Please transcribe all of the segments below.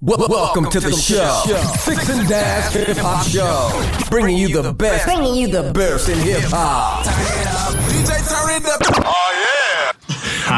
Welcome to the show, Six and Dash Hip Hop Show, bringing you the best, bringing you the best in hip hop. DJ, turn it up.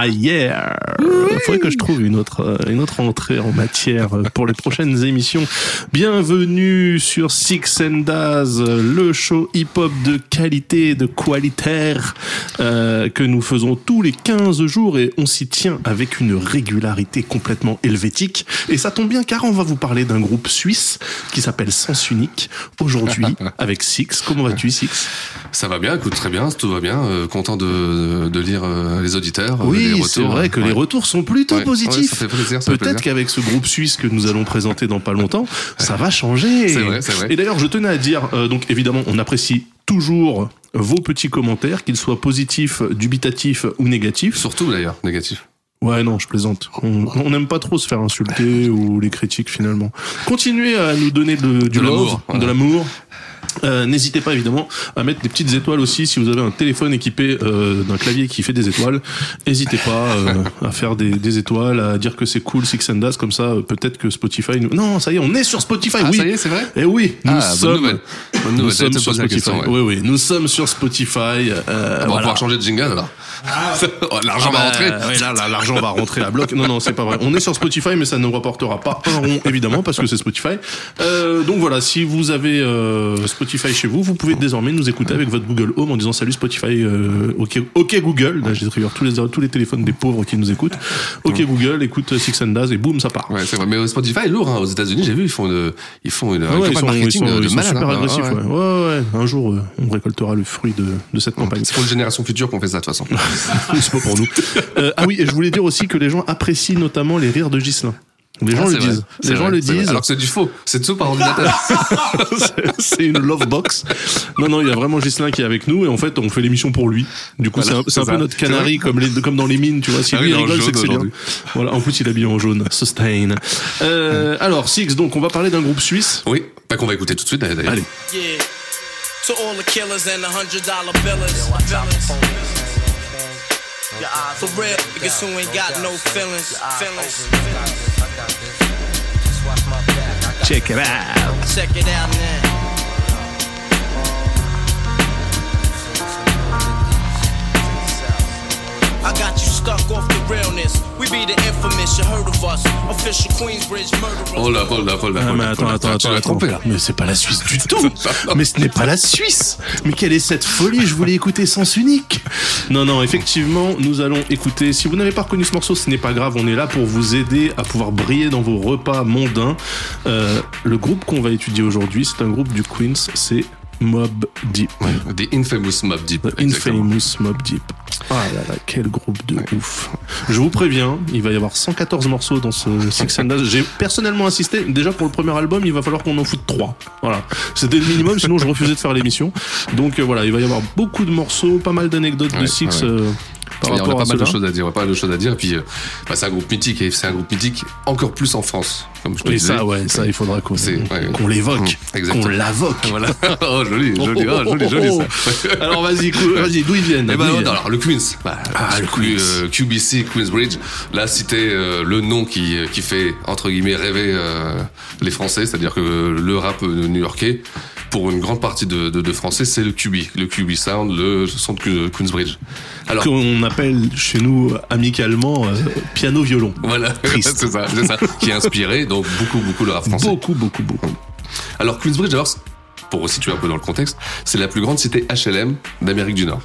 Ah yeah Il faudrait que je trouve une autre, euh, une autre entrée en matière euh, pour les prochaines émissions. Bienvenue sur Six and Daz, le show hip-hop de qualité, de qualitaire, euh, que nous faisons tous les 15 jours et on s'y tient avec une régularité complètement helvétique. Et ça tombe bien car on va vous parler d'un groupe suisse qui s'appelle Sens Unique aujourd'hui avec Six. Comment vas-tu Six? Ça va bien, écoute très bien, tout va bien. Euh, content de, de lire les auditeurs. Oui, c'est vrai que les retours sont plutôt positifs. Peut-être qu'avec ce groupe suisse que nous allons présenter dans pas longtemps, ça va changer. C'est vrai, c'est vrai. Et d'ailleurs, je tenais à dire, euh, donc évidemment, on apprécie toujours vos petits commentaires, qu'ils soient positifs, dubitatifs ou négatifs. Surtout d'ailleurs, négatifs. Ouais, non, je plaisante. On n'aime pas trop se faire insulter ou les critiques finalement. Continuez à nous donner de, du l'amour, de l'amour. Euh, N'hésitez pas évidemment à mettre des petites étoiles aussi si vous avez un téléphone équipé euh, d'un clavier qui fait des étoiles. N'hésitez pas euh, à faire des, des, étoiles, à dire que c'est cool Six and Das comme ça. Euh, peut-être que Spotify. Nous... Non, ça y est, on est sur Spotify. Ah, oui. ça y est, c'est vrai. Et eh oui, nous ah, sommes. Bonne nouvelle. Bonne nouvelle. Nous sommes sur Spotify. Question, ouais. Oui, oui, nous sommes sur Spotify. Euh, on va voilà. pouvoir changer de jingle alors. Ah, l'argent ah, va rentrer. Oui, là, là l'argent va rentrer à bloc. Non, non, c'est pas vrai. On est sur Spotify, mais ça ne rapportera pas un rond, évidemment, parce que c'est Spotify. Euh, donc voilà, si vous avez euh, Spotify chez vous, vous pouvez désormais nous écouter avec votre Google Home en disant salut Spotify, euh, ok, ok Google. Là, j'ai tous les tous les téléphones des pauvres qui nous écoutent. Ok Google, écoute Six and Daz et boum, ça part. Ouais, c'est vrai. Mais Spotify est lourd. Hein. Aux États-Unis, j'ai vu, ils font une, ils font une, ah ouais, campagne marketing ils sont, de, ils malade. super hein. agressifs. Ouais, ouais. ouais, ouais. Un jour, euh, on récoltera le fruit de, de cette campagne. C'est pour les générations futures qu'on fait ça de toute façon. c'est pas pour nous. Euh, ah oui, et je voulais dire aussi que les gens apprécient notamment les rires de Ghislain. Les gens Ah, le vrai. disent. Les gens vrai, le disent. Alors que c'est du faux. C'est tout par ordinateur. c'est une love box. Non, non, il y a vraiment Gislain qui est avec nous et en fait, on fait l'émission pour lui. Du coup, Voilà, c'est un, peu notre canari comme, les, comme dans les mines, tu vois. Si Ah lui il rigole, c'est que c'est bien. Voilà, en plus, il est habillé en jaune. Sustain. Euh, alors, Six, donc, on va parler d'un groupe suisse. oui. Pas qu'on va écouter tout de suite d'ailleurs. Allez. Yeah. To all the killers and the hundred dollar billers. For real, niggas who ain't got no feelings. Feelings. Check it out. Check it out now. I got you stuck off the realness. We be the infamous, you heard of us. Official Queensbridge murderers. Oh là, oh là, oh là. Ah, mais là, attends, là, attends, attends, attends. trompé là. Mais c'est pas la Suisse du tout. Mais ce n'est pas la Suisse. Mais quelle est cette folie? Je voulais écouter Sens Unique. Non, non, effectivement, nous allons écouter. Si vous n'avez pas reconnu ce morceau, ce n'est pas grave. On est là pour vous aider à pouvoir briller dans vos repas mondains. Euh, le groupe qu'on va étudier aujourd'hui, c'est un groupe du Queens. C'est Mob Deep. The Infamous Mob Deep. The. Infamous Mob Deep. Ah là là, quel groupe de ouf. Je vous préviens, il va y avoir 114 morceaux dans ce Six and. J'ai personnellement assisté, déjà pour le premier album, il va falloir qu'on en foute 3. Voilà. C'était le minimum, sinon je refusais de faire l'émission. Donc euh, voilà, il va y avoir beaucoup de morceaux, pas mal d'anecdotes de Six ouais. euh, par on a pas mal de choses à dire. On a pas mal de choses à dire. Et puis, euh, bah, c'est un groupe mythique et c'est un groupe mythique encore plus en France, comme je te Et disais. ça, ouais, ça, il faudra qu'on ouais. qu'on l'évoque, exactement. qu'on l'avoque. Voilà. oh, joli, joli, oh, joli, joli ça. Alors vas-y, vas-y, d'où ils viennent Eh ben, non, alors le Queens, bah, Ah, le Queens. euh, QBC Queensbridge, là citer euh, le nom qui qui fait entre guillemets rêver euh, les Français, c'est-à-dire que le rap euh, new-yorkais, pour une grande partie de, de, de Français, c'est le QB, le QB sound, le son de Que- Queensbridge. Alors qu'on appelle chez nous amicalement euh, piano-violon. voilà, Triste. c'est ça, c'est ça, qui a inspiré donc beaucoup beaucoup le rap français. Beaucoup, beaucoup, beaucoup. Alors Queensbridge, d'abord, pour resituer un peu dans le contexte, c'est la plus grande cité HLM d'Amérique du Nord.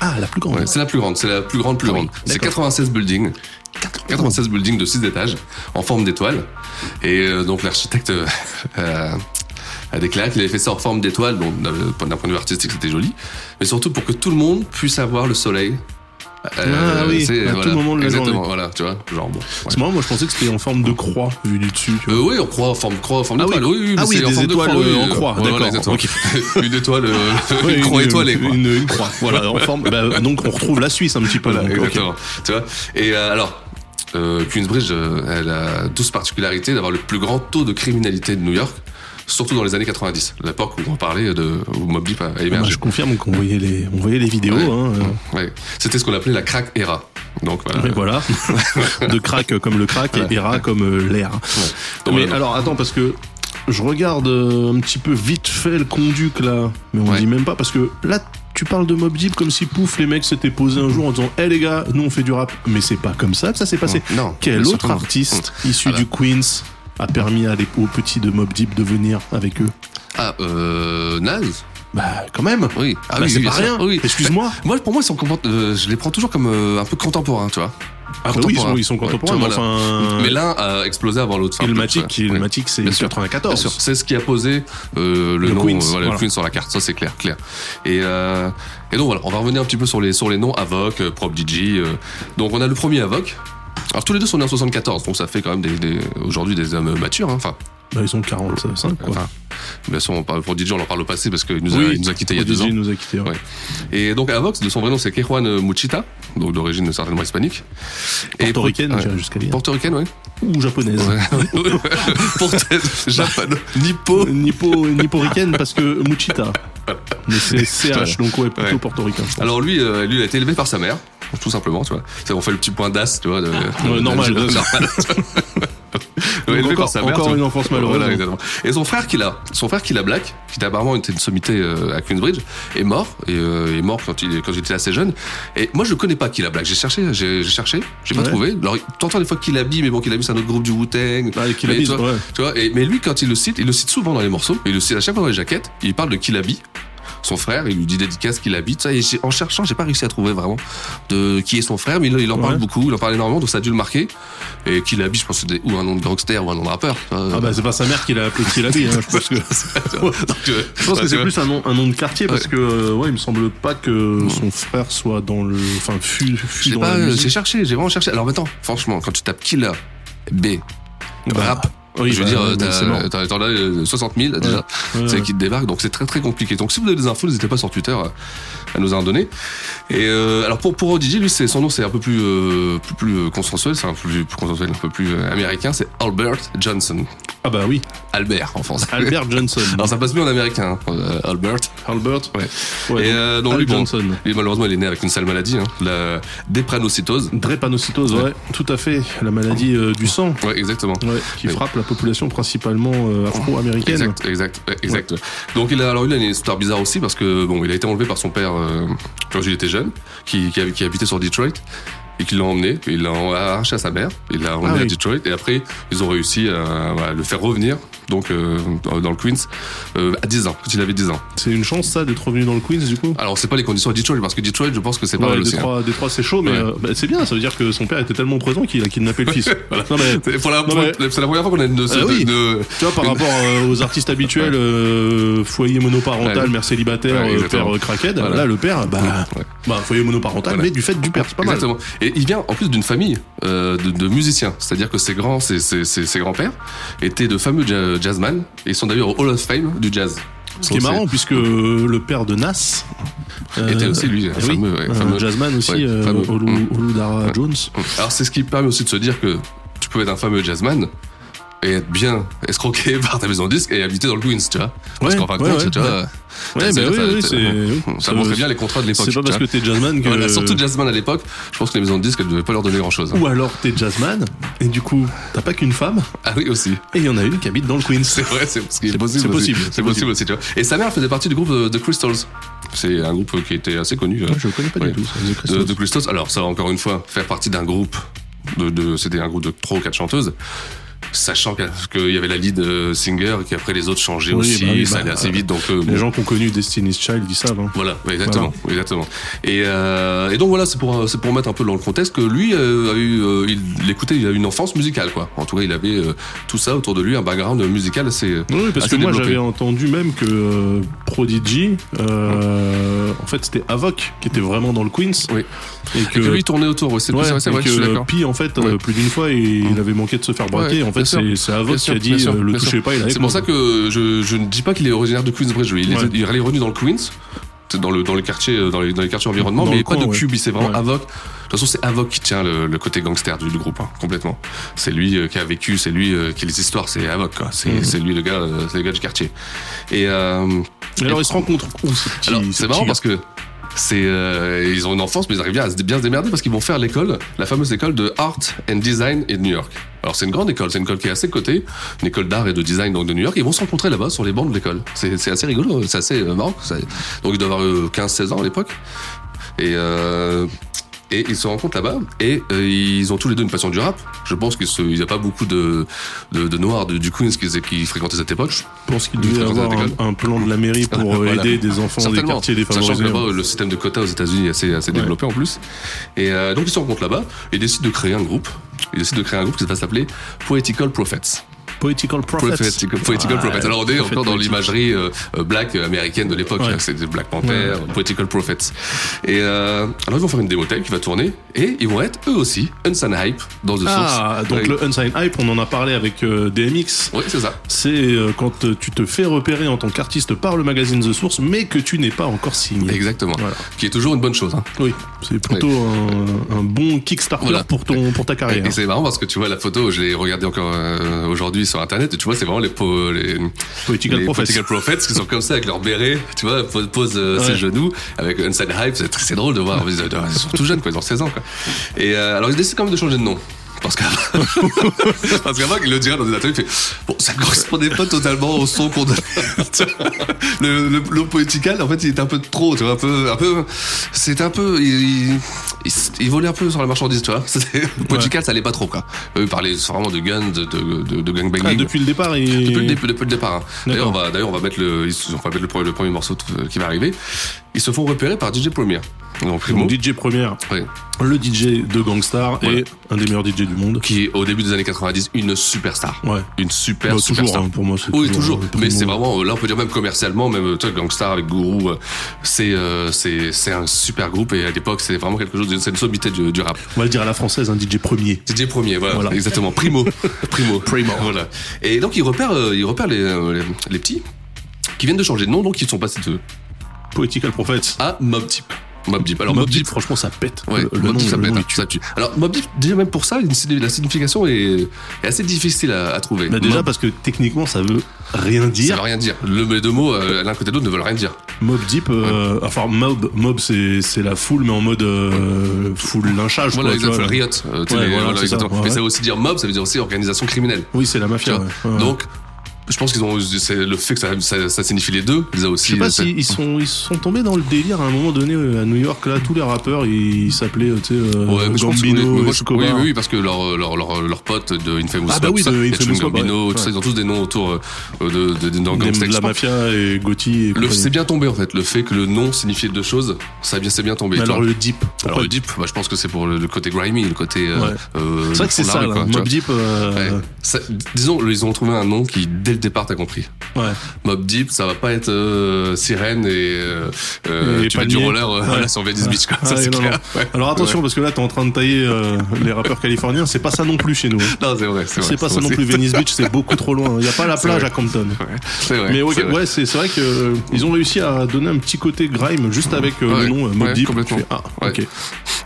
Ah, la plus grande. Ouais, c'est la plus grande, c'est la plus grande, plus Ah oui, grande. C'est d'accord. 96 buildings. 96 buildings de 6 étages en forme d'étoile. Et euh, donc l'architecte euh, euh, a déclaré qu'il avait fait ça en forme d'étoile, donc d'un point de vue artistique c'était joli, mais surtout pour que tout le monde puisse avoir le soleil. Ah oui, à tout moment de la exactement, journée. voilà, tu vois, genre bon. ouais. C'est marrant, moi je pensais que c'était en forme de croix vu du dessus. Euh, oui, on croit en forme de croix, en forme Ah oui, d'étoile. Oui, oui, ah mais oui, c'est en des forme de étoiles, croix, oui, euh, en oui. croix, d'accord, une étoile, euh, Ouais, une croix étoilée, quoi. Une, une croix, voilà, en forme. bah, donc on retrouve la Suisse un petit peu. Voilà, donc, ok. exactement. Tu vois? Et euh, alors, euh, Queensbridge, euh, elle a 12 particularités d'avoir le plus grand taux de criminalité de New York. Surtout dans les années 90, l'époque où on parlait de où Mobb Deep a Ah bah, je confirme qu'on voyait les, on voyait les vidéos. Ouais. Hein, euh. Ouais. C'était ce qu'on appelait la crack era. Donc voilà. Mais voilà, de crack comme le crack et era comme euh, l'air. Mais voilà. alors attends parce que je regarde euh, un petit peu vite fait le conduc là, mais on dit même pas parce que là tu parles de Mob Deep comme si pouf les mecs s'étaient posés un jour en disant hé les gars nous on fait du rap mais c'est pas comme ça que ça s'est passé. Non, Quel autre artiste issu Voilà. du Queens a permis à les, aux petits de Mob Deep de venir avec eux Ah, euh, Naz Bah quand même. Oui. Ah Bah, oui, c'est pas rien. Oui. Excuse-moi. Moi, pour moi, ils sont euh, je les prends toujours comme euh, un peu contemporains, tu vois. Ah bah oui, ils sont, ils sont contemporains, mais vois, voilà. enfin. Mais l'un a explosé avant l'autre. Ilmatic. Ilmatic, c'est Bien sûr. 94. Bien sûr, c'est ce qui a posé euh, le, Le nom, Queens, euh, voilà, le voilà. Queens sur la carte, ça c'est clair, clair. Et, euh, et donc voilà, on va revenir un petit peu sur les sur les noms Avoc, Prop DJ. euh. Donc on a le premier Avoc. Alors tous les deux sont nés en 74, donc ça fait quand même des, des- aujourd'hui des hommes matures. hein. Enfin, Bah, ils ont 45, quoi. enfin, bien sûr, on parle pour DJ, on en parle au passé parce qu'il nous, a- Oui, il nous a quittés il y a deux ans. nous a quittés. ouais. Ouais. Et donc Avox, de son vrai nom, c'est Kejuan Muchita, donc d'origine certainement hispanique. Portoricaine, ouais. jusqu'à dire. Portoricaine, oui. Ou japonaise. Portaise, Japan, Nippo. Nippo, nipporicaine parce que Muchita. Mais c'est CH, donc ouais, plutôt Ouais. portoricain. Alors lui, euh, lui, il a été élevé par sa mère, tout simplement, tu vois. On fait le petit point d'as, tu vois. De, normal, de- normal. Élevé encore- par sa mère, encore tu vois. une enfance malheureuse. Voilà. Et son frère qu'il a, son frère qu'il a Black, qui était apparemment était une sommité euh, à Queensbridge, est mort et euh, est mort quand il quand j'étais assez jeune. Et moi je le connais pas qu'il a Black. J'ai cherché, j'ai cherché, j'ai pas Ouais. trouvé. Alors t'entends des fois qu'il habille, mais bon qu'il habille c'est un autre groupe du Wu Tang. Ah, tu vois, ouais. tu vois, et, mais lui, quand il le cite, il le cite souvent dans les morceaux, il le cite à chaque fois dans les jaquettes, il parle de Killaby, son frère, il lui dit dédicace Killaby, tout ça, et j'ai- en cherchant, j'ai pas réussi à trouver vraiment de qui est son frère, mais il, il en parle beaucoup, il en parle énormément, donc ça a dû le marquer. Et Killaby, je pense que c'est des- ou un nom de gangster ou un nom de rappeur. Ah bah c'est pas sa mère qui l'a appelé Killaby, hein, je pense que. Je pense que c'est plus un nom, un nom de quartier parce Ouais. que euh, ouais, il me semble pas que son frère soit dans le, enfin fut, fut J'ai dans pas, la euh, j'ai cherché, j'ai vraiment cherché. Alors maintenant, franchement, quand tu tapes Killa, B, Bah, rap, oui, je veux bah, dire, t'as- t'en as euh, 60 000 déjà, Ouais, c'est ouais. qui te débarquent, donc c'est très très compliqué. Donc si vous avez des infos, n'hésitez pas sur Twitter à, nous en donner. Et euh, alors pour pour DJ, lui, c'est son nom, c'est un peu plus euh, plus, plus euh, consensuel, c'est un peu plus, plus consensuel, un peu plus euh, américain. C'est Albert Johnson, Ah bah oui, Albert en français. Albert Johnson. Alors ça passe mieux en américain, hein, euh, Albert. Albert. Ouais. Ouais, Et euh, donc Al lui, bon, Johnson. lui, malheureusement, il est né avec une sale maladie, hein, la drépanocytose. Drépanocytose, ouais. Tout à fait, la maladie euh, du sang. Ouais, exactement. Ouais, qui frappe la population principalement euh, afro-américaine. Exact, exact, exact. Donc il a, alors il a une histoire bizarre aussi parce que bon, il a été enlevé par son père euh, quand il était jeune, qui habitait sur Detroit et qui l'a emmené, il l'a arraché à sa mère, il l'a emmené Ah à oui. Detroit et après ils ont réussi à, le faire revenir donc euh, dans le Queens euh, à 10 ans, quand il avait 10 ans. C'est une chance ça d'être revenu dans le Queens du coup? Alors c'est pas les conditions à Detroit parce que Detroit, je pense que c'est pas Ouais, mal aussi. hein. Détroit, Détroit, c'est chaud, mais Ouais. euh, bah, c'est bien. Ça veut dire que son père était tellement présent qu'il a kidnappé le fils. Voilà. Mais, C'est la, mais- première fois qu'on a une, Ah oui. tu vois, par Une- rapport aux artistes habituels, foyer monoparental, Ouais. mère célibataire, père crackhead. Voilà. Là, le père, bah, bah, foyer monoparental, Voilà. mais du fait du père, c'est pas mal. Exactement. Et il vient en plus d'une famille euh, de, de musiciens, c'est-à-dire que ses grands, ses, ses, ses, ses grands-pères étaient de fameux ja- jazzman et ils sont d'ailleurs au Hall of Fame du jazz. Ce qui est marrant, puisque euh, le père de Nas Était aussi, lui, un oui, fameux, ouais, un fameux. jazzman aussi, Ouais, euh, fameux. Olu, Mm. Oludara. Jones. Alors c'est ce qui permet aussi de se dire que tu peux être un fameux jazzman et être bien escroqué par ta maison de disque et habiter dans le Queens, tu vois. Parce Ouais, qu'en fin de ouais, compte, ouais, tu vois, Ouais, c'est- bah oui, ça- oui, montrait bien les contrats de l'époque. C'est pas parce que t'es jazzman que. Voilà, surtout jazzman à l'époque, je pense que les maisons de disques, elles devaient pas leur donner grand chose. Ou alors t'es jazzman, et du coup, t'as pas qu'une femme, Ah oui, aussi. et il y en a une qui habite dans le Queens. C'est vrai, c'est possible. c'est possible, C'est c'est possible aussi, tu vois. Et sa mère faisait partie du groupe The Crystals. C'est un groupe qui était assez connu. Ouais, je connais pas du tout. The Crystals. Alors ça, encore une fois, faire partie d'un groupe de, de c'était un groupe de trois ou quatre chanteuses. Sachant qu'il y avait la lead euh, singer et qu'après les autres changeaient Oui, aussi, bah ça bah, allait assez vite. Donc euh, Les bon, gens qui ont connu Destiny's Child, ils savent. hein. voilà, ouais, exactement, exactement. Et, euh, et donc voilà, c'est pour c'est pour mettre un peu dans le contexte que lui euh, a eu, euh, il, il écoutait, il a eu une enfance musicale quoi. En tout cas, il avait euh, tout ça autour de lui, un background musical assez. Oui, parce assez que moi j'avais entendu même que euh, Prodigy, euh, en fait c'était Avoc qui était vraiment dans le Queens. Oui. Et Et que lui tournait autour, ouais, c'est Ouais, c'est vrai, c'est et vrai. Pi en fait euh, Ouais. plus d'une fois il, il avait manqué de se faire braquer Ouais, en fait c'est Bien qui a dit euh, le touchez pas il a C'est pour ça que je, je ne dis pas qu'il est originaire de Queensbridge. lui. Il, est- Ouais. il est revenu dans le Queens. dans le dans euh, dans les, dans les quartiers environnement, Dans mais le pas coin, de ouais. QB, c'est vraiment Ouais. Avoc. De toute façon, c'est Avoc qui tient le, le côté gangster du, du groupe, hein, complètement. C'est lui euh, qui a vécu, c'est lui euh, qui a les histoires, c'est Avoc, quoi. C'est Mhm. c'est lui le gars, euh, c'est le gars du quartier. Et euh, Et alors, ils se rencontrent où ce c'est marrant gars parce que c'est euh, ils ont une enfance, mais ils arrivent bien à se, bien se démerder parce qu'ils vont faire l'école, la fameuse école de Art and Design et de New York. Alors c'est une grande école, c'est une école qui est assez cotée, une école d'art et de design donc de New York. Ils vont se rencontrer là-bas sur les bancs de l'école. C'est assez rigolo, c'est assez euh, marrant. Donc ils doivent avoir euh, 15-16 ans à l'époque. Et euh, et ils se rencontrent là-bas et euh, ils ont tous les deux une passion du rap. Je pense qu'il n'y a pas beaucoup de, de, de noirs de- du Queens qui, qui fréquentaient cette époque. Je pense qu'il devait avoir un, un plan de la mairie pour Voilà. aider des enfants des quartiers Sachant défavorisés. que là-bas, le système de quotas aux États-Unis est assez, assez Ouais. développé en plus. Et euh, donc ils se rencontrent là-bas et décident de créer un groupe. Ils décident de créer un groupe qui va s'appeler Poetical Prophets. Poetical Prophets. Poetical, Poetical Ah, Prophets. Alors on est encore dans l'imagerie euh, euh, black américaine de l'époque. Ouais. hein. C'est des Black Panther, Poetical Prophets. Et euh, alors ils vont faire une démothèque qui va tourner et ils vont être eux aussi Unsigned Hype dans The Ah, Source. donc Ouais. le Unsigned Hype, on en a parlé avec euh, DMX. Oui, c'est ça. C'est quand tu te fais repérer en tant qu'artiste par le magazine The Source, mais que tu n'es pas encore signé. Exactement. Voilà. Qui est toujours une bonne chose. Hein. Oui, c'est plutôt un, un bon Kickstarter Voilà. pour, ton, pour ta carrière. Et c'est marrant parce que tu vois la photo, je l'ai regardée encore aujourd'hui sur internet, et tu vois, c'est vraiment les, po- les, les Prophets. Political Prophets qui sont comme ça avec leur béret, tu vois, pose, pose euh, Ouais. ses genoux avec Inside Hype, c'est drôle de voir, ils ils sont tout jeunes quoi, ils ont 16 ans quoi. Et euh, alors ils décident quand même de changer de nom. Parce qu'avant, parce qu'avant, il le dirait dans des ateliers, il fait, bon, ça correspondait pas totalement au son qu'on donnait. le, le, le poétical, en fait, il était un peu trop, tu vois, un peu, un peu, c'était un peu, il, il, il volait un peu sur la marchandise, tu vois. C'était, poétical, ça allait pas trop, quoi. Eux, parlaient vraiment de guns, de, de, de, de gangbanging. Ah, depuis le départ, il... Depuis le, depuis le départ. hein. D'ailleurs, on va, d'ailleurs, on va mettre le, on va mettre le, premier, le premier morceau euh, qui va arriver. Ils se font repérer par DJ Premier. Donc, Primo, Donc, DJ Première, ouais, le DJ de Gangstar Voilà. et un des meilleurs DJ du monde. qui est au début des années 90 une superstar. Ouais. Une super Bah, toujours, superstar. hein, pour moi, c'est Oui, toujours. euh, Mais c'est vraiment, là, on peut dire même commercialement, même, tu vois, Gangstar avec Guru, euh, c'est, euh, c'est, c'est un super groupe et à l'époque, c'est vraiment quelque chose, de- c'est une sommité du, du rap. On va le dire à la française, un DJ premier. DJ premier, voilà, Voilà. exactement. Primo, primo, Primo. Voilà. Et donc ils repèrent, euh, ils repèrent les, euh, les, les petits qui viennent de changer de nom, donc ils sont passés de Poetical Prophets. à Mob Deep. Mob Deep. Alors Mob Mob Deep, Deep, franchement, ça pète. Ouais, le, Mob nom, Deep, ça pète, hein, ça tue. Alors Mob Deep, déjà même pour ça, la signification est, est assez difficile à, à trouver. Bah, déjà Mob, parce que techniquement, ça veut rien ça dire. veut rien dire. Le, les deux mots, euh, l'un côté de l'autre, ne veulent rien dire. Mob Deep, euh, enfin mob, mob c'est la foule mais en mode euh, full lynchage. Voilà, exactement. Riot. Ouais, voilà, ça, Mais ça veut aussi dire mob, ça veut dire aussi organisation criminelle. Oui, c'est la mafia. Donc, je pense qu'ils ont, le fait que ça, ça, ça signifie les deux, les a aussi. je sais pas c'est- s'ils ils sont, ils sont tombés dans le délire à un moment donné euh, à New York. Là, tous les rappeurs, ils s'appelaient, euh, tu sais, euh, Ouais, Gambino, mais moi, je- oui, oui, oui, parce que leurs leur, leur, leur potes de Infamous Ah bah oui, de Infamous Gambino, ouais. tout ça, Ouais. ils ont tous des noms autour euh, de, de, de, dans la mafia et Gotti. C'est bien tombé en fait, le fait que le nom signifiait deux choses, ça bien, c'est bien tombé. Mais alors le Deep. Alors, le deep, bah, je pense que c'est pour le, le côté grimy, le côté. euh, Ouais. euh, C'est vrai que c'est ça, Mob Deep. euh, disons, ils ont trouvé un nom qui, dès le départ, t'as compris. ouais. Mob Deep, ça va pas être euh, sirène et, euh, euh, Et tu mets du roller euh, Ouais. voilà, sur Venice Beach. Quoi. Ça, Ah, non, clair. non. Ouais. Alors attention parce que là t'es en train de tailler les rappeurs californiens, c'est pas ça non plus chez nous. hein. Non, c'est vrai. C'est, pas ça non plus Venice Beach, c'est beaucoup trop loin. Il y a pas la plage à Compton. Ouais, c'est vrai. Mais ouais, c'est vrai que ils ont réussi à donner un petit côté grime juste avec le nom Mob Deep. complètement. Tu fais, ah, ok.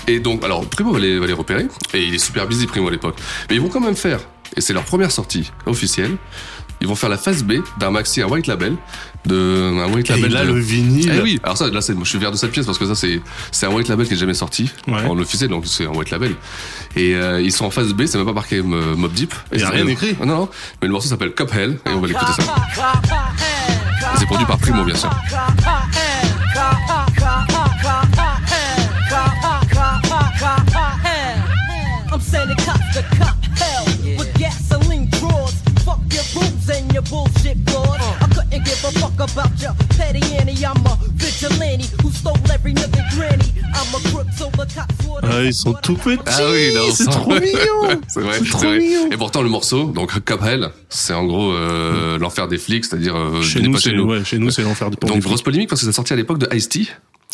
Et donc, alors, Primo va les, va les repérer, et il est super busy, Primo, à l'époque. Mais ils vont quand même faire, et c'est leur première sortie officielle, ils vont faire la phase B d'un maxi, un white label, de, un white Et label. là de- le vinyle. Eh oui, alors ça, là, c'est, moi, je suis fier de cette pièce parce que ça, c'est, c'est un white label qui est jamais sorti Ouais. en officiel, donc c'est un white label. Et euh, ils sont en phase B, c'est même pas marqué euh, Mob Deep. Il y a Et rien écrit. Non, non, mais le morceau s'appelle Cop Hell et on va l'écouter ça. Et c'est produit par Primo, bien sûr. Fuck about your petty Annie. I'm a vigilante who stole every nigga granny. I'm a crook, so the cops would. Ah, ils sont tout petits. Ah oui, non, c'est trop mignon. c'est vrai, C'est c'est trop vrai. mignon. Et pourtant, le morceau, donc Cop Hell, c'est en gros euh, l'enfer des flics, c'est-à-dire euh, Chez nous, pas c'est ouais, chez nous, c'est l'enfer du Donc grosse polémique parce que ça sorti à l'époque de Ice-T.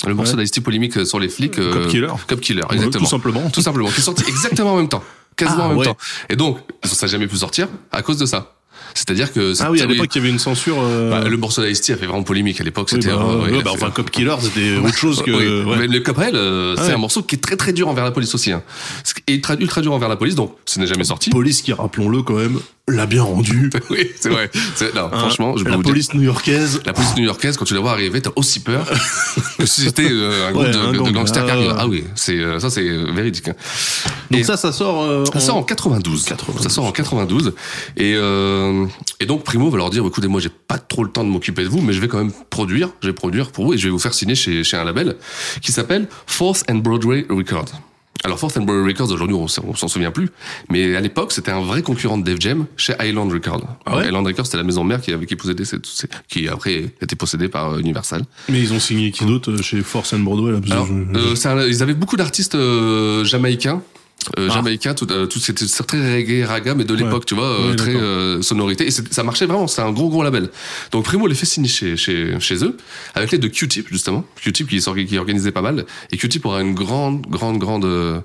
Le morceau Ouais. d'Ice-T polémique euh, sur les flics. euh, Cop Killer. Cop Killer, Ouais, exactement. tout simplement. Tout simplement. Qui est sorti exactement en même temps. Quasiment Ah, en même ouais. temps. Et donc, ça n'a jamais pu sortir à cause de ça. C'est-à-dire que Ah oui, à l'époque, il y avait une censure. euh, bah, le morceau d'Ice-T a fait vraiment polémique à l'époque. oui, C'était bah, euh, ouais, a bah, enfin, Cop Killer, c'était autre chose que. Oui, ouais. Mais le Caprel, euh, Ah c'est ouais. un morceau qui est très très dur envers la police aussi. Hein. Et ultra, ultra dur envers la police, donc ce n'est jamais sorti. Police qui, rappelons-le quand même, l'a bien rendu. oui, c'est vrai. C'est- Non, Hein, franchement, je peux la vous dire. police new-yorkaise. La police new-yorkaise, quand tu la vois arriver, t'as aussi peur que si c'était euh, un groupe Ouais, de, un de gang, gangsters qui ah, arrive. ouais. Ah oui, c'est euh, ça, c'est euh, véridique. hein. Donc Et- ça, ça sort. euh, Ça sort en 92. 92. Ça sort en 92. Et, euh, et donc Primo va leur dire, écoutez, moi j'ai pas trop le temps de m'occuper de vous, mais je vais quand même produire, je vais produire pour vous et je vais vous faire signer chez, chez un label qui s'appelle Fourth and Broadway Records. Alors Fourth and Broadway Records, aujourd'hui on, s'en- on s'en souvient plus, mais à l'époque c'était un vrai concurrent de Def Jam chez Island Records. Ah ouais Island Records c'était la maison mère qui avait qui possédait qui après été possédée par euh, Universal. Mais ils ont signé qui d'autre euh, chez Force and Broadway là, Alors, je- euh, ils avaient beaucoup d'artistes euh, jamaïcains. Euh, Ah. Jamaïcains, tout, euh, tout c'était très reggae, raga, mais de l'époque, tu vois, euh, très euh, sonorité. Et c'est- ça marchait vraiment, c'est un gros gros label. Donc Primo les fait signer chez, chez, chez eux, avec l'aide de Q-Tip, justement. Q-Tip qui, qui organisait pas mal. Et Q-Tip aura une grande, grande, grande... euh,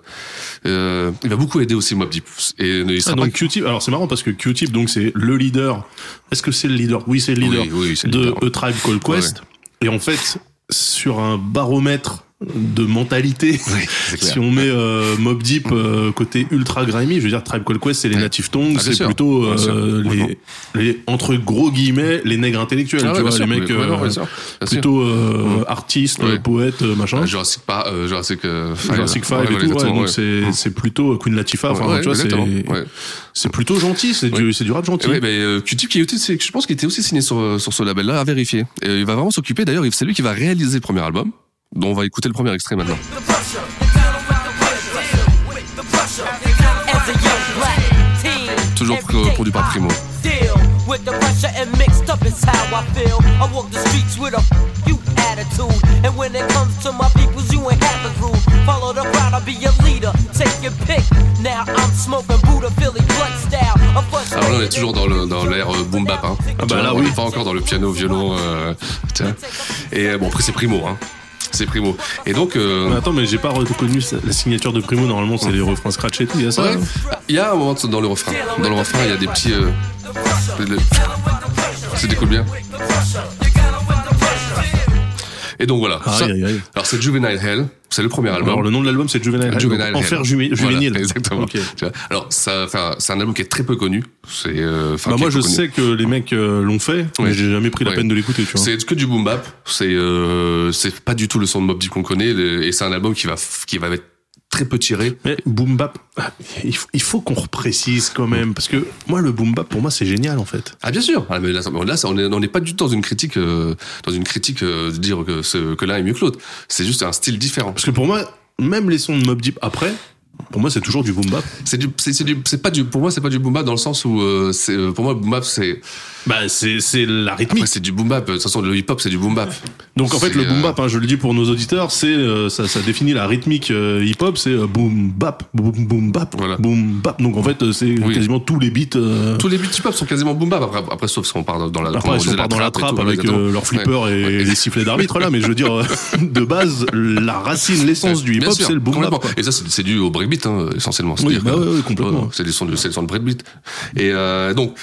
euh, il va beaucoup aider aussi Mob Deep. Et il Ah, donc pas... Q-Tip, alors c'est marrant parce que Q-Tip, donc c'est le leader. Est-ce que c'est le leader? Oui, c'est le leader Oui, oui, c'est le de leader. A Tribe Called Quest. Et en fait, sur un baromètre de mentalité, Oui, si on met euh, Mob Deep euh, côté ultra grimy, je veux dire Tribe Called Quest, c'est les Ouais. Native Tongues, Ah, c'est plutôt euh, les, les entre gros guillemets les nègres intellectuels, Ah ouais, tu vois, bien sûr, les mecs euh, ouais, plutôt euh, artistes, Ouais. poètes, euh, machin. Euh, Jurassic Park, euh, Jurassic Five. Jurassic Five Ouais, et tout, ouais, donc ouais. c'est Mm. c'est plutôt Queen Latifah, enfin Ouais, tu vois, c'est ouais. plutôt gentil, c'est du c'est du rap gentil. Oui, mais euh, Q-Tip qui je pense qu'il était aussi signé sur, sur ce label-là, à vérifier. Et il va vraiment s'occuper, d'ailleurs, c'est lui qui va réaliser le premier album, dont on va écouter le premier extrait maintenant. Toujours day produit par Primo. I Deal with the pressure and mixed up is how I feel. I walk the streets with a you attitude, and when it comes to my peoples, you ain't half as rude. Follow the crowd, I'll be your leader. Take your pick. Now I'm smoking Buddha Philly blood style. A first Alors là, on est toujours dans le dans l'air euh, boom bap. Hein. Ah bah là, on oui. est pas encore dans le piano, violon. Euh, tiens. Et euh, bon, après c'est Primo, hein. C'est Primo. Et donc, euh, Mais attends, mais j'ai pas reconnu la signature de Primo. Normalement, c'est les refrains scratch et tout. Il y a ça. ouais, hein il y a un moment dans le refrain. Dans le refrain, il y a des petits. Euh, découle bien. Et donc voilà. Aïe, Ça-. Alors c'est Juvenile Hell, c'est le premier album. Alors le nom de l'album c'est Juvenile. Hell, Juvenile donc Enfer Hell. jumi- Voilà, juvénile. exactement. Ok. Tu vois, Alors, ça, enfin, c'est un album qui est très peu connu. C'est, euh, Bah moi je connu. sais que les mecs euh, l'ont fait, mais Ouais. j'ai jamais pris la Ouais. peine de l'écouter. C'est que du boom bap. C'est, euh, c'est pas du tout le son de Mob Deep qu'on connaît, et c'est un album qui va, qui va être très peu tiré. Mais boom bap, il faut, qu'on reprécise quand même parce que moi le boom bap pour moi c'est génial en fait. Ah bien sûr. Ah, mais là, là, on est- on n'est pas du tout dans une critique, euh, dans une critique euh, de dire que, ce- que l'un est mieux que l'autre. C'est juste un style différent. Parce que pour moi même les sons de Mob Deep après, pour moi c'est toujours du boom bap. C'est du, c'est, c'est du, c'est pas du, pour moi, c'est pas du boom bap dans le sens où, euh, c'est, pour moi, le boom bap, c'est, Bah c'est c'est la rythmique. c'est du boom bap. De toute façon, le hip hop, c'est du boom bap. Donc en fait le boom euh, bap, hein, je le dis pour nos auditeurs, c'est euh, ça, ça définit la rythmique hip hop, c'est euh, boom bap, boom boom bap, Voilà. boom bap. Donc en fait euh, c'est Oui. quasiment tous les beats. euh, Tous les beats hip hop sont quasiment boom bap. Après, après sauf si on part dans, la, Après, on dans la tout, trappe avec euh, leurs flippers Ouais. et les sifflets d'arbitre là, mais je veux dire, euh, de base, la racine, l'essence du hip-hop, sûr, c'est le boom bap. quoi. Et ça, c'est dû au breakbeat, hein, essentiellement. Oui, bah ouais, complètement. C'est sons de, c'est des sons de breakbeat. Et euh, donc,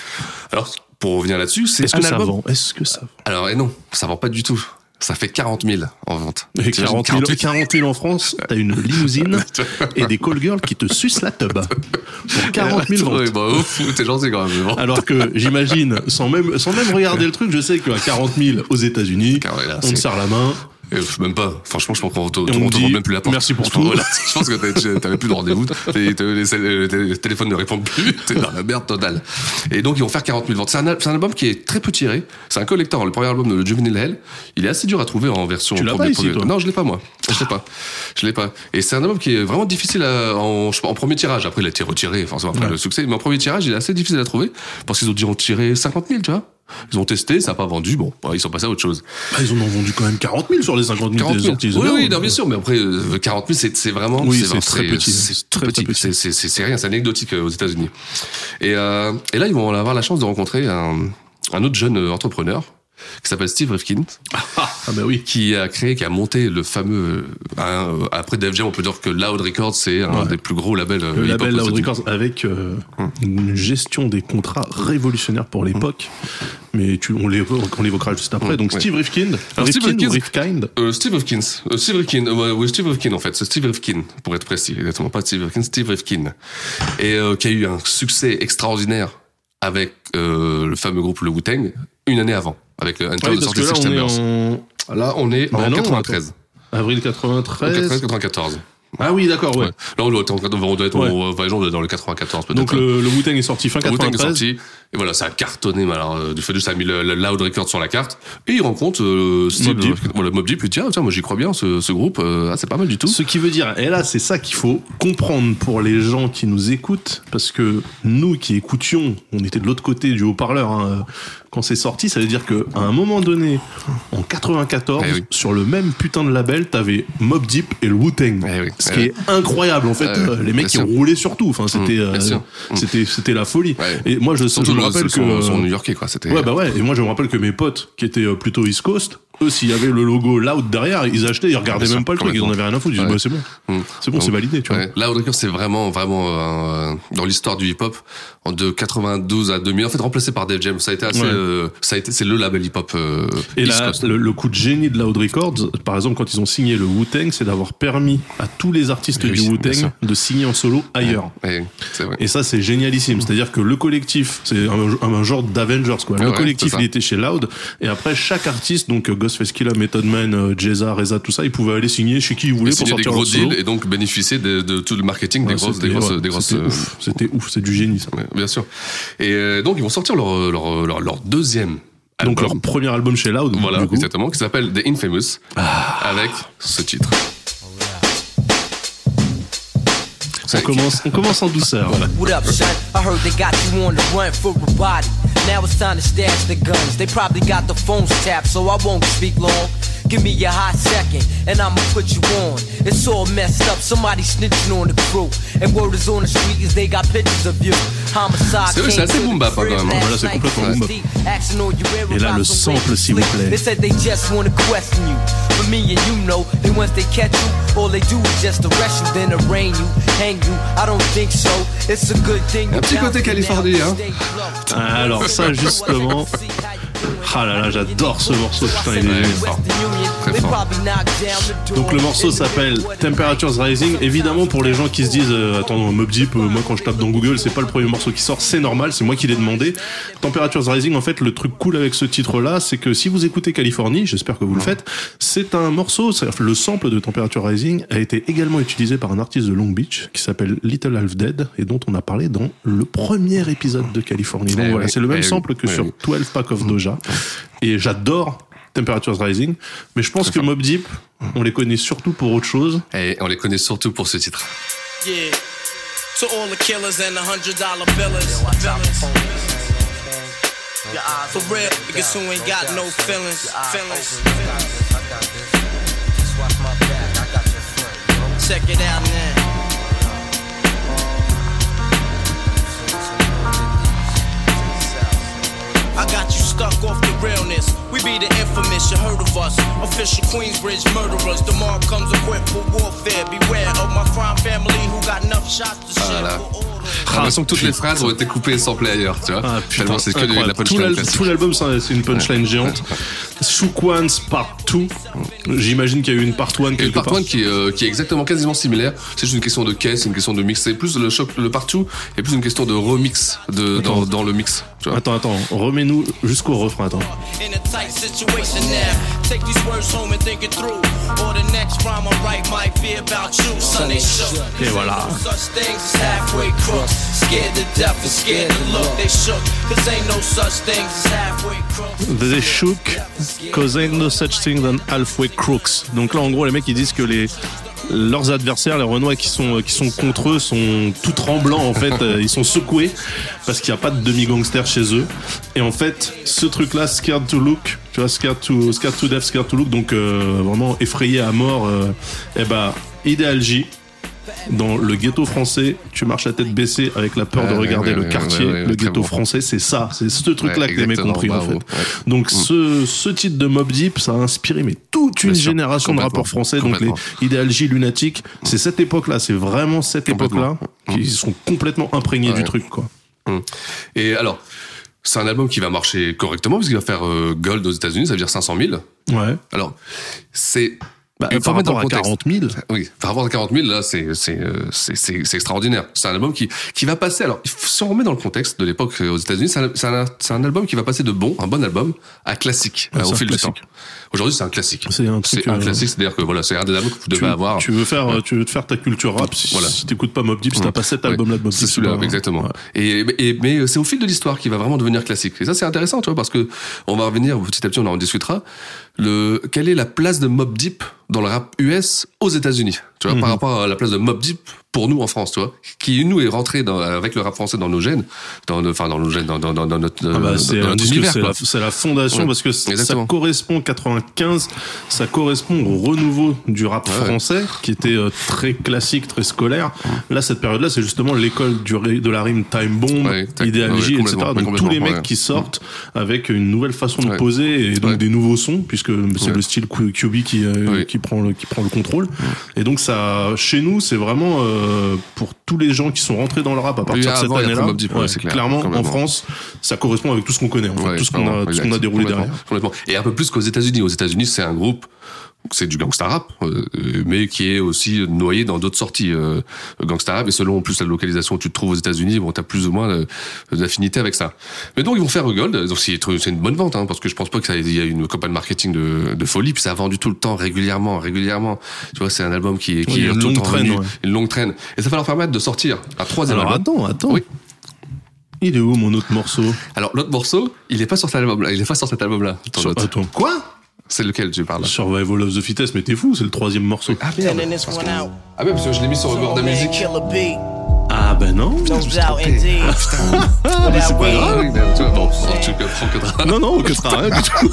alors, pour revenir là-dessus, c'est Est-ce que ça vend Est-ce que ça vend Alors, et non, ça vend pas du tout. Ça fait 40 000 en vente. Et T'imagines 40 000, 48 40 000 en France, t'as une limousine et des call girls qui te sucent la tub. Pour 40 000 Ouais, ventes. bah, ouf, t'es gentil quand même. Alors que j'imagine, sans même, sans même regarder le truc, je sais qu'à 40 000 aux États-Unis, on te serre la main. Et, pff, même pas. Franchement, je pense qu'on te, dit, même plus la porte. merci pour Je tout. voilà, je pense que t'avais- plus de rendez-vous. Les, les téléphones ne répondent plus. T'es dans la merde totale. Et donc, ils vont faire 40 000 ventes. C'est un, album qui est très peu tiré. C'est un collector. Le premier album de Juvenile Hell, il est assez dur à trouver en version. Tu l'as pas ici, toi Non, je l'ai pas moi. Je l'ai pas. Je l'ai pas. Et c'est un album qui est vraiment difficile à- en, en premier tirage. Après, il a été retiré, forcément après Ouais. le succès. Mais en premier tirage, il est assez difficile à trouver parce qu'ils ont dit on tirait 50 000, tu vois. Ils ont testé, ça n'a pas vendu. Bon, ouais, ils sont passés à autre chose. Bah, ils en ont vendu quand même 40 000 sur les 50 000 40 des 000. sorties. Oui, oui, non, bien sûr, mais après, euh, 40 000, c'est, vraiment, Oui, c'est, très petit. C'est très, petit. C'est, rien, c'est anecdotique euh, aux États-Unis. Et, euh, et là, ils vont avoir la chance de rencontrer un, un autre jeune euh, entrepreneur qui s'appelle Steve Rifkin. Ah bah oui. qui a créé, qui a monté le fameux. après Def Jam, on peut dire que Loud Records, c'est un Ouais. des plus gros labels. euh, Le label Loud. Records avec euh, une gestion des contrats révolutionnaire pour l'époque. Mais tu, on l'évoque- on l'évoquera juste après. Donc Ouais. Steve Rifkin, Alors, Steve Rifkin ou Rifkin- Rifkind Euh, Steve Rifkin. Euh, Steve Rifkin. oui, Steve Rifkin, en fait. C'est Steve Rifkin, pour être précis. Exactement. Pas Steve Rifkin, Steve Rifkin. Et qui a eu un succès extraordinaire avec le fameux groupe Le Wu-Tang une année avant. Avec le parce que Sorty là, on est Chambers. en Là, on est Bah en non, 93. avril Ou 93. 94. Ah oui, d'accord, ouais. Ouais. Là, on doit être, on doit être Ouais. on va- on doit être dans le 94 peut-être. Donc le, le Wu-Tang est sorti fin Wu-Tang est 93. sorti. Et voilà, ça a cartonné. Alors, euh, du fait de ça a mis le, le Loud Record sur la carte. Et il rencontre euh, Steve, Mobb Deep. Deep. Il dit, tiens, tiens, moi j'y crois bien, ce, ce groupe. euh, ah, c'est pas mal du tout. Ce qui veut dire, et là c'est ça qu'il faut comprendre pour les gens qui nous écoutent, parce que nous qui écoutions, on était de l'autre côté du haut-parleur hein, quand c'est sorti, ça veut dire que à un moment donné, en 94, Eh oui. sur le même putain de label, t'avais Mob Deep et le Wu-Tang. Eh oui, Ce eh qui oui. est incroyable en fait, euh, les mecs qui sûr. roulaient sur tout. Enfin, c'était, Mmh, bien euh. Mmh. c'était, c'était la folie. Et moi je, le- rappelle son, que son new-yorkais, quoi. C'était. Ouais, bah ouais. Et moi, je me rappelle que mes potes, qui étaient euh, plutôt East Coast, eux, s'il y avait le logo Loud derrière, ils achetaient, ils regardaient même pas le truc, ils en avaient rien à foutre. Ils disaient, bah, c'est bon. Mm. C'est bon, c'est validé, tu vois. Loud Records, c'est vraiment, vraiment euh, dans l'histoire du hip-hop de 92 à 2000. En fait, remplacé par Def Jam. Ça a été assez, euh, ça a été, c'est le label hip-hop euh, Et là, le, coup de génie de Loud Records, par exemple, quand ils ont signé le Wu-Tang, c'est d'avoir permis à tous les artistes Oui, du Wu-Tang sûr. de signer en solo ailleurs. Et ça, c'est génialissime. C'est-à-dire que le collectif, c'est un, genre d'Avengers, quoi. Le collectif, il était chez Loud. Et après, chaque artiste, donc euh, Ghostface Killah, Method Man, euh, Jeza, Reza, tout ça, ils pouvaient aller signer chez qui ils voulaient Et pour signer des sortir gros deals et donc bénéficier de, de tout le marketing des grosses, des c'était- grosses, ouais, des grosses. C'était euh, ouf. C'était ouf. C'est du génie, ça. ouais, bien sûr. Et euh, donc ils vont sortir leur leur, leur, leur deuxième Donc album. leur premier album chez Loud. Voilà, exactement, qui s'appelle The Infamous, avec ce titre. On commence, on commence en douceur. What up, son? I heard they got you on the run for a body. Now it's time to stash the guns. They probably got the phones tapped, so I won't speak long. Give me your hot second, and I'ma put you on. It's all messed up, somebody snitching on the crew. And word is on the street is they got pictures of you. Homicide. C'est vrai, c'est assez boom bap, hein, quand même. Voilà, c'est complètement boom bap. Asking all your Et là, le sample, s'il vous plaît. They said they just wanna question you. But me and you know, that once they catch you, all they do is just arrest you, then arraign you, hang you. I don't think so. It's a good thing. Un petit côté Californie, hein. Ah, alors ça, justement. Ah là là, j'adore ce morceau, putain, il est génial. Très fort. Donc le morceau s'appelle Temperatures Rising. Évidemment pour les gens qui se disent euh, attends Mob Deep, euh, moi quand je tape dans Google c'est pas le premier morceau qui sort, c'est normal, c'est moi qui l'ai demandé. Temperatures Rising en fait le truc cool avec ce titre là c'est que si vous écoutez Californie, j'espère que vous le faites, c'est un morceau, c'est- le sample de Temperature Rising a été également utilisé par un artiste de Long Beach qui s'appelle Little Half Dead et dont on a parlé dans le premier épisode de Californie. Donc Eh voilà, oui, c'est le même eh oui, sample que eh sur oui. 12 Pack of Doja et j'adore Temperatures Rising, mais je pense que Mob Deep, on les connaît surtout pour autre chose. Et on les connaît surtout pour ce titre. Yeah. To all the killers and the hundred dollar billers. For real, niggas who ain't got no feelings. Feelings. Check it out now. I got you stuck off the realness. We be the infamous, you heard of us. Official Queensbridge murderers. The mob comes equipped for warfare. Beware of my crime family who got enough shots to share Voilà. for order. J'ai l'impression que toutes les phrases ont été coupées et samplées ailleurs, tu vois. Ah, putain, c'est que de la punchline tout l'album, c'est une punchline géante. Shook Ones Part 2. J'imagine qu'il y a eu une Part 1 Et le quelque part part. 1 qui, est, euh, qui est exactement quasiment similaire. C'est juste une question de caisse, une question de mix. C'est plus le choc, le partout, et plus une question de remix de, dans, le mix. Tu vois. Attends, attends, remets-nous jusqu'au refrain, attends. Et voilà. Such things as halfway crooks. Scared to death and scared to look. They shook. Cause ain't no such things as halfway crooks. They shook, cause ain't no such thing than halfway crooks. Donc là, en gros, les mecs, ils disent que les leurs adversaires, les Renois qui sont qui sont contre eux, sont tout tremblants en fait. Euh, Ils sont secoués parce qu'il n'y a pas de demi-gangster chez eux. Et en fait, ce truc-là, scared to look, tu vois, scared to scared to death, scared to look, donc euh, vraiment effrayé à mort. Euh, et bah, Ideal J dans le ghetto français, tu marches la tête baissée avec la peur de regarder le quartier. le ghetto français, c'est ça. C'est ce truc-là Ouais, que les mecs compris, en fait. Donc, ce, ce titre de Mob Deep, ça a inspiré mais toute une sûr, génération de rappeurs français. Donc, les. Ideal J, Lunatic, c'est cette époque-là. C'est vraiment cette époque-là qui sont complètement imprégnés Ouais. du truc, quoi. Et alors, c'est un album qui va marcher correctement parce qu'il va faire euh, gold aux États-Unis, ça veut dire 500 000. Ouais. Alors, c'est. Bah, faut par rapport à le contexte. 40 000. Oui, par rapport à 40 000, là, c'est c'est euh, c'est c'est c'est extraordinaire. C'est un album qui qui va passer. Alors, si on remet dans le contexte de l'époque euh, aux États-Unis, c'est un, c'est un c'est un album qui va passer de bon, un bon album, à classique Ouais, euh, au fil du temps. Aujourd'hui, c'est un classique. C'est un truc, C'est un euh, classique, c'est-à-dire que voilà, c'est un des albums que vous devez tu, avoir. tu veux faire, tu veux te faire ta culture rap. Si, Voilà. si t'écoutes pas Mob Deep, si t'as pas cet album-là de Mob Deep, C'est celui-là, exactement. Et, et- mais c'est au fil de l'histoire qu'il va vraiment devenir classique. Et ça, c'est intéressant, tu vois, parce que on va revenir petit à petit, on en discutera. Le, quelle est la place de Mob Deep dans le rap US aux États-Unis Tu vois, par Mhm. rapport à la place de Mob Deep pour nous en France, tu vois, qui nous est rentré dans, avec le rap français dans nos gènes, dans, nos- enfin dans nos gènes, dans, dans, dans, notre, Ah bah, dans c'est la, la fondation Ouais, parce que ça correspond 95, ça correspond au renouveau du rap Ouais, ouais. français qui était euh, très classique, très scolaire. Là, cette période-là, c'est justement l'école du de la rime Time Bomb, ouais, J, etc. Donc tous les mecs qui sortent avec une nouvelle façon de poser et donc des nouveaux sons puisque c'est le style QB qui euh, qui prend le qui prend le contrôle. Et donc ça, chez nous, c'est vraiment euh, pour tous les gens qui sont rentrés dans le rap à partir de cette année-là. Ouais, ouais, c'est clair, clairement, en. France, ça correspond avec tout ce qu'on connaît, en fait, Ouais, tout ce qu'on a, déroulé Complètement, derrière. complètement. Et un peu plus qu'aux États-Unis. Aux États-Unis, c'est un groupe, c'est du gangsta rap, euh, mais qui est aussi noyé dans d'autres sorties euh, gangsta rap. Et selon en plus la localisation où tu te trouves aux États-Unis, bon, t'as plus ou moins euh, d'affinité avec ça. Mais donc ils vont faire Gold. Donc c'est une bonne vente, hein, parce que je pense pas qu'il y a une campagne marketing de, de folie. Puis ça a vendu tout le temps, régulièrement, régulièrement. Tu vois, c'est un album qui, qui Oui, est une tout longue traîne, ouais. une longue traîne. Et ça va leur permettre de sortir un troisième Alors album. attends, attends. Oui. Il est où mon autre morceau? Alors l'autre morceau, il est pas sur cet album-là. Il est pas sur cet album-là. autre. Attends, quoi? C'est lequel tu parles Survival of the Fittest, mais t'es fou, c'est le troisième morceau. Ah this one out. Ah ouais, parce que je l'ai mis sur le bord de musique. Ah ben non. No doubt indeed. Ah, mais c'est pas Ah grave. tu vois, bon, tu prends que Non, non, que rien du tout.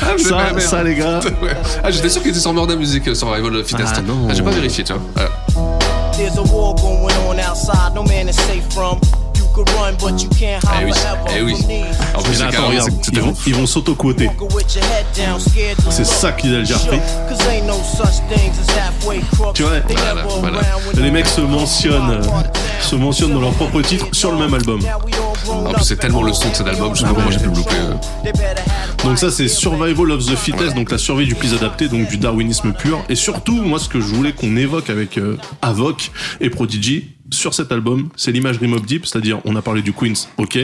Ah, mais Ça, merde. ça, les gars. Ah, j'étais sûr qu'il était sur la musique, euh, sur Rival of Fitness. Ah, non. j'ai pas vérifié, tu vois. Voilà. There's a war going on outside, no man is safe from. Eh hide oui, eh oui. En plus, c'est carrément, regarde, c'est- c'était ils vont, ils vont s'auto-quoter. C'est ça qu'il a déjà repris. Tu vois, voilà, voilà. Les mecs se mentionnent, euh, se mentionnent dans leur propre titre sur le même album. En plus, c'est tellement le son de cet album, je sais Ah pas comment j'ai pu le louper. euh. Donc ça c'est Survival of the Fittest, donc la survie du plus adapté, donc du darwinisme pur. Et surtout, moi ce que je voulais qu'on évoque avec euh, Avoc et Prodigy sur cet album, c'est l'imagerie Mob Deep, c'est-à-dire on a parlé du Queens, ok,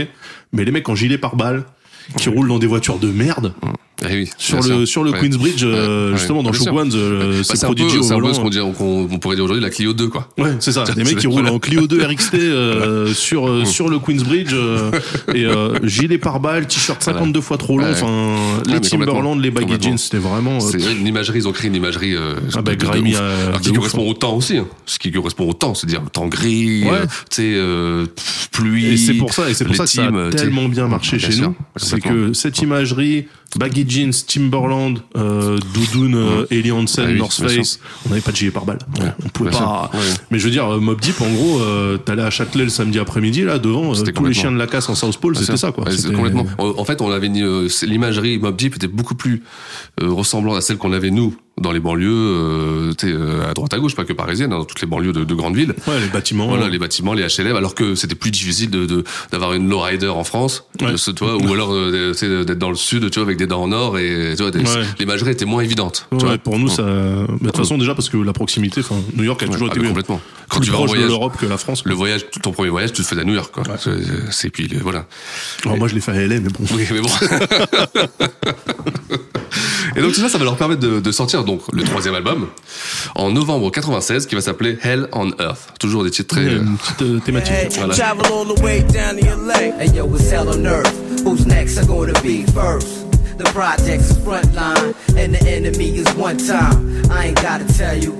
mais les mecs en gilet pare-balles qui roulent dans des voitures de merde Eh oui, sur le sur le Ouais. Queensbridge euh, Ouais, ouais. justement dans. Shogun, euh, Bah, c'est c'est peu, Prodigy au c'est un peu volant. ce qu'on on pourrait dire aujourd'hui la Clio 2, quoi. Ouais, c'est ça. Les C'est- mecs qui roulent en Clio 2 RXT euh, sur euh, sur le Queensbridge euh, et euh, gilet pare-balles, t-shirt 52 fois trop long. Enfin, mais les Timberland, les baggy jeans, c'était vraiment. C'est une imagerie, ils ont créé une imagerie. Ah bah, Alors, qui correspond au temps aussi. hein. Ce qui correspond au temps, c'est-à-dire le temps gris, tu sais, pluie. Et c'est pour ça, et c'est pour ça que ça a tellement bien marché chez nous. C'est complètement. que cette imagerie, baggy jeans, Timberland, euh, doudoune, euh, Ellie Hansen, Ah oui, North Face, on n'avait pas de gilet pare-balles. on pouvait pas. ouais. Mais je veux dire, euh, Mob Deep, en gros, euh, t'allais à Châtelet le samedi après-midi, là, devant, euh, tous les chiens de la casse en South Pole, c'était ça, quoi. Ouais, C'était- complètement. En fait, on avait une, euh, l'imagerie Mob Deep était beaucoup plus euh, ressemblante à celle qu'on avait nous dans les banlieues, euh, euh, à droite à gauche, pas que parisiennes, hein, dans toutes les banlieues de, de grandes villes. Ouais, les bâtiments. Voilà, les bâtiments, les HLM, alors que c'était plus difficile de de- d'avoir une lowrider en France, Ouais. de ce, tu vois, ou alors euh, d'être dans le sud, tu vois, avec des dents en or et tu vois, des- Ouais. l'imagerie était moins évidente. tu vois. pour nous, ça. De toute façon, déjà parce que la proximité, enfin, New York a toujours ah, été mais complètement. Quand plus tu vas en proche de voyage, l'Europe que la France. quoi. le voyage, ton premier voyage, tu le fais à New York, quoi. C'est- puis voilà. Alors, moi, je l'ai fait à LA, mais bon. Oui, mais bon. Et donc tout ça, ça va leur permettre de, de sortir donc le troisième album en novembre 96 qui va s'appeler Hell on Earth. Toujours des titres très. a une petite euh, thématique. Hey, Voilà. travel all the way down to LA. Hey yo, it's hell on earth. Who's next? Are gonna be first? The project's frontline, and the enemy is one time. I ain't gotta tell you.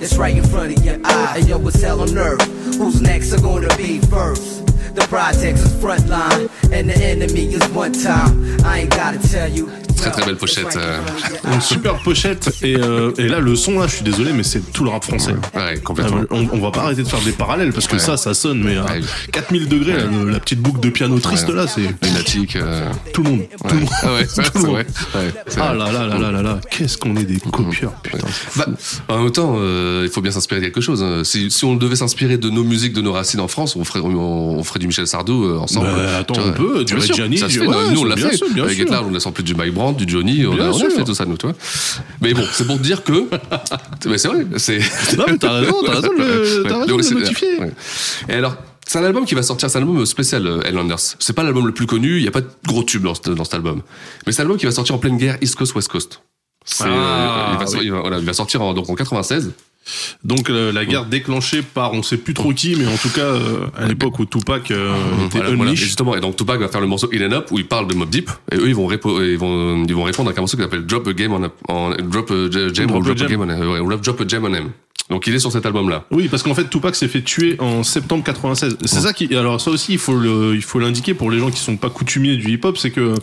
It's right in front of your eye. Hey yo, it's hell on earth. Who's next? Are gonna be first? The project's is frontline, and the enemy is one time. I ain't gotta tell you. Très très belle pochette. euh, Une super pochette. Et, euh, et là, le son, là, je suis désolé, mais c'est tout le rap français. Ouais, complètement. Ah, on, on va pas arrêter de faire des parallèles parce que Ouais. ça, ça sonne, mais à Ouais. 4000 degrés, là, le- la petite boucle de piano triste Ouais. là, c'est Lunatique. euh, tout le monde. Tout le monde. Ah ouais, c'est Tout le monde. vrai. Ouais, c'est Ah vrai. là là là là là là, qu'est-ce qu'on est des copieurs, putain. Bah, en même temps, euh, il faut bien s'inspirer de quelque chose. hein. Si, si on devait s'inspirer de nos musiques, de nos racines en France, on ferait, on, on ferait du Michel Sardou euh, ensemble. Bah, attends, on peut, du Reggiani, ça se du- fait. ouais, nous, on l'a fait. sûr, Avec sûr. Guetlar, on a samplé du Mike Brandt, du Johnny, on Bien a, on a fait tout ça, nous, tu vois. Mais bon, c'est pour te dire que. mais c'est vrai, c'est. Non, mais t'as raison, t'as raison le- t'as raison de c'est- le notifier. Et alors, c'est un album qui va sortir, c'est un album spécial, euh, Helllanders. C'est pas l'album le plus connu, il y a pas de gros tubes dans, dans cet album. Mais c'est un album qui va sortir en pleine guerre East Coast, West Coast. Ah, euh, il, va, oui. il va- voilà, il va sortir en, donc en 96. Donc euh, la guerre déclenchée par on sait plus trop qui, mais en tout cas euh, à l'époque où Tupac euh, était Voilà, voilà. Et justement, et donc Tupac va faire le morceau In and Up où il parle de Mob Deep et eux ils vont, répo- ils vont, ils vont répondre avec un morceau qui s'appelle Drop a Game on, a, on Drop a Jam Drop Drop a. Game on, ouais, Drop a Jam on M. Donc il est sur cet album là. Oui, parce qu'en fait Tupac s'est fait tuer en septembre 96. C'est ça qui alors ça aussi il faut le il faut l'indiquer pour les gens qui sont pas coutumiers du hip-hop, c'est que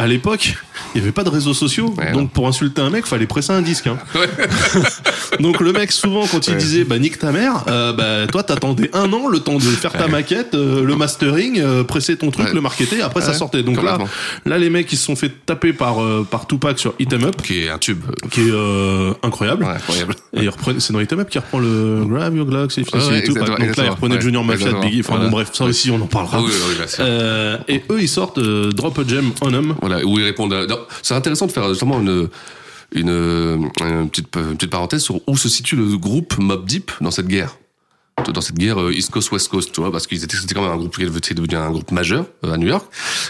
à l'époque, il y avait pas de réseaux sociaux, Ouais, donc non. pour insulter un mec, fallait presser un disque. Hein. donc le mec souvent quand il Ouais. disait bah nique ta mère, euh, bah toi t'attendais un an le temps de faire ta Ouais. maquette, euh, le mastering, euh, presser ton truc, Ouais. le marketer, après ça Ouais, sortait. Donc là, là les mecs ils se sont fait taper par euh, par Tupac sur Hit 'em Up, Qui est un tube. qui est euh, incroyable. Ouais, incroyable. Et il reprend, c'est dans Hit 'em Up qui reprend le Grab Your Ouais, ouais, tout. exactement, Donc là, il exactement. reprenait Ouais, Junior Mafia de. Biggie. Enfin bon, bref, ça aussi, on en parlera. Oui, oui. Euh, et eux, ils sortent euh, Drop a Gem on 'em. Voilà, où ils répondent. à- C'est intéressant de faire justement une, petite, parenthèse sur où se situe le groupe Mob Deep dans cette guerre. Dans cette guerre euh, East Coast West Coast, tu vois, parce qu'ils étaient c'était quand même un groupe qui devenu un groupe majeur euh, à New York.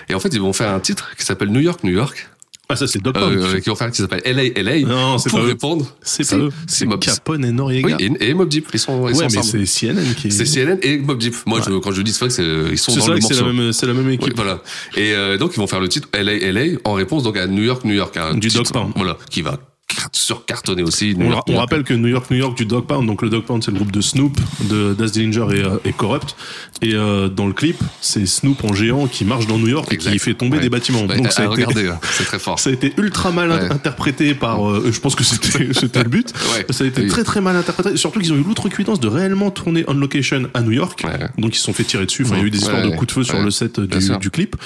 Et en fait, ils vont faire un titre qui s'appelle New York New York, Ah, ça, c'est Dog Pound. euh, euh, qui vont faire qui s'appelle LA LA Non, c'est pour pas eux. répondre. c'est pas eux. c'est Mob Capone et Noriega. Oui, et, et Mob Deep, ils sont, ils sont ouais, mais ensemble. c'est CNN qui est. C'est CNN et Mob Deep. Moi, je- quand je dis, que c'est- ils sont dans le c'est la même, c'est la même Oui, équipe. voilà. Et euh, donc ils vont faire le titre LA LA en réponse donc à New York New York un Du titre, Dog Pound. Voilà, qui va car- surcartonner aussi. New On, York, rappelle que New York, New York du Dog Pound, donc le Dog Pound c'est le groupe de Snoop, de Das Dillinger et, euh, et Corrupt. Et euh, dans le clip, c'est Snoop en géant qui marche dans New York et qui fait tomber Ouais. des bâtiments. Ouais, donc ça a, à été, hein, c'est très fort. ça a été ultra mal Ouais. interprété par. euh, je pense que c'était c'était le but. Ouais. Ça a été Oui. très très mal interprété. Surtout qu'ils ont eu l'outrecuidance de réellement tourner on location à New York. Ouais. Donc ils se sont fait tirer dessus. Enfin, il y a eu des histoires de coups de feu sur le set Bien du, du clip.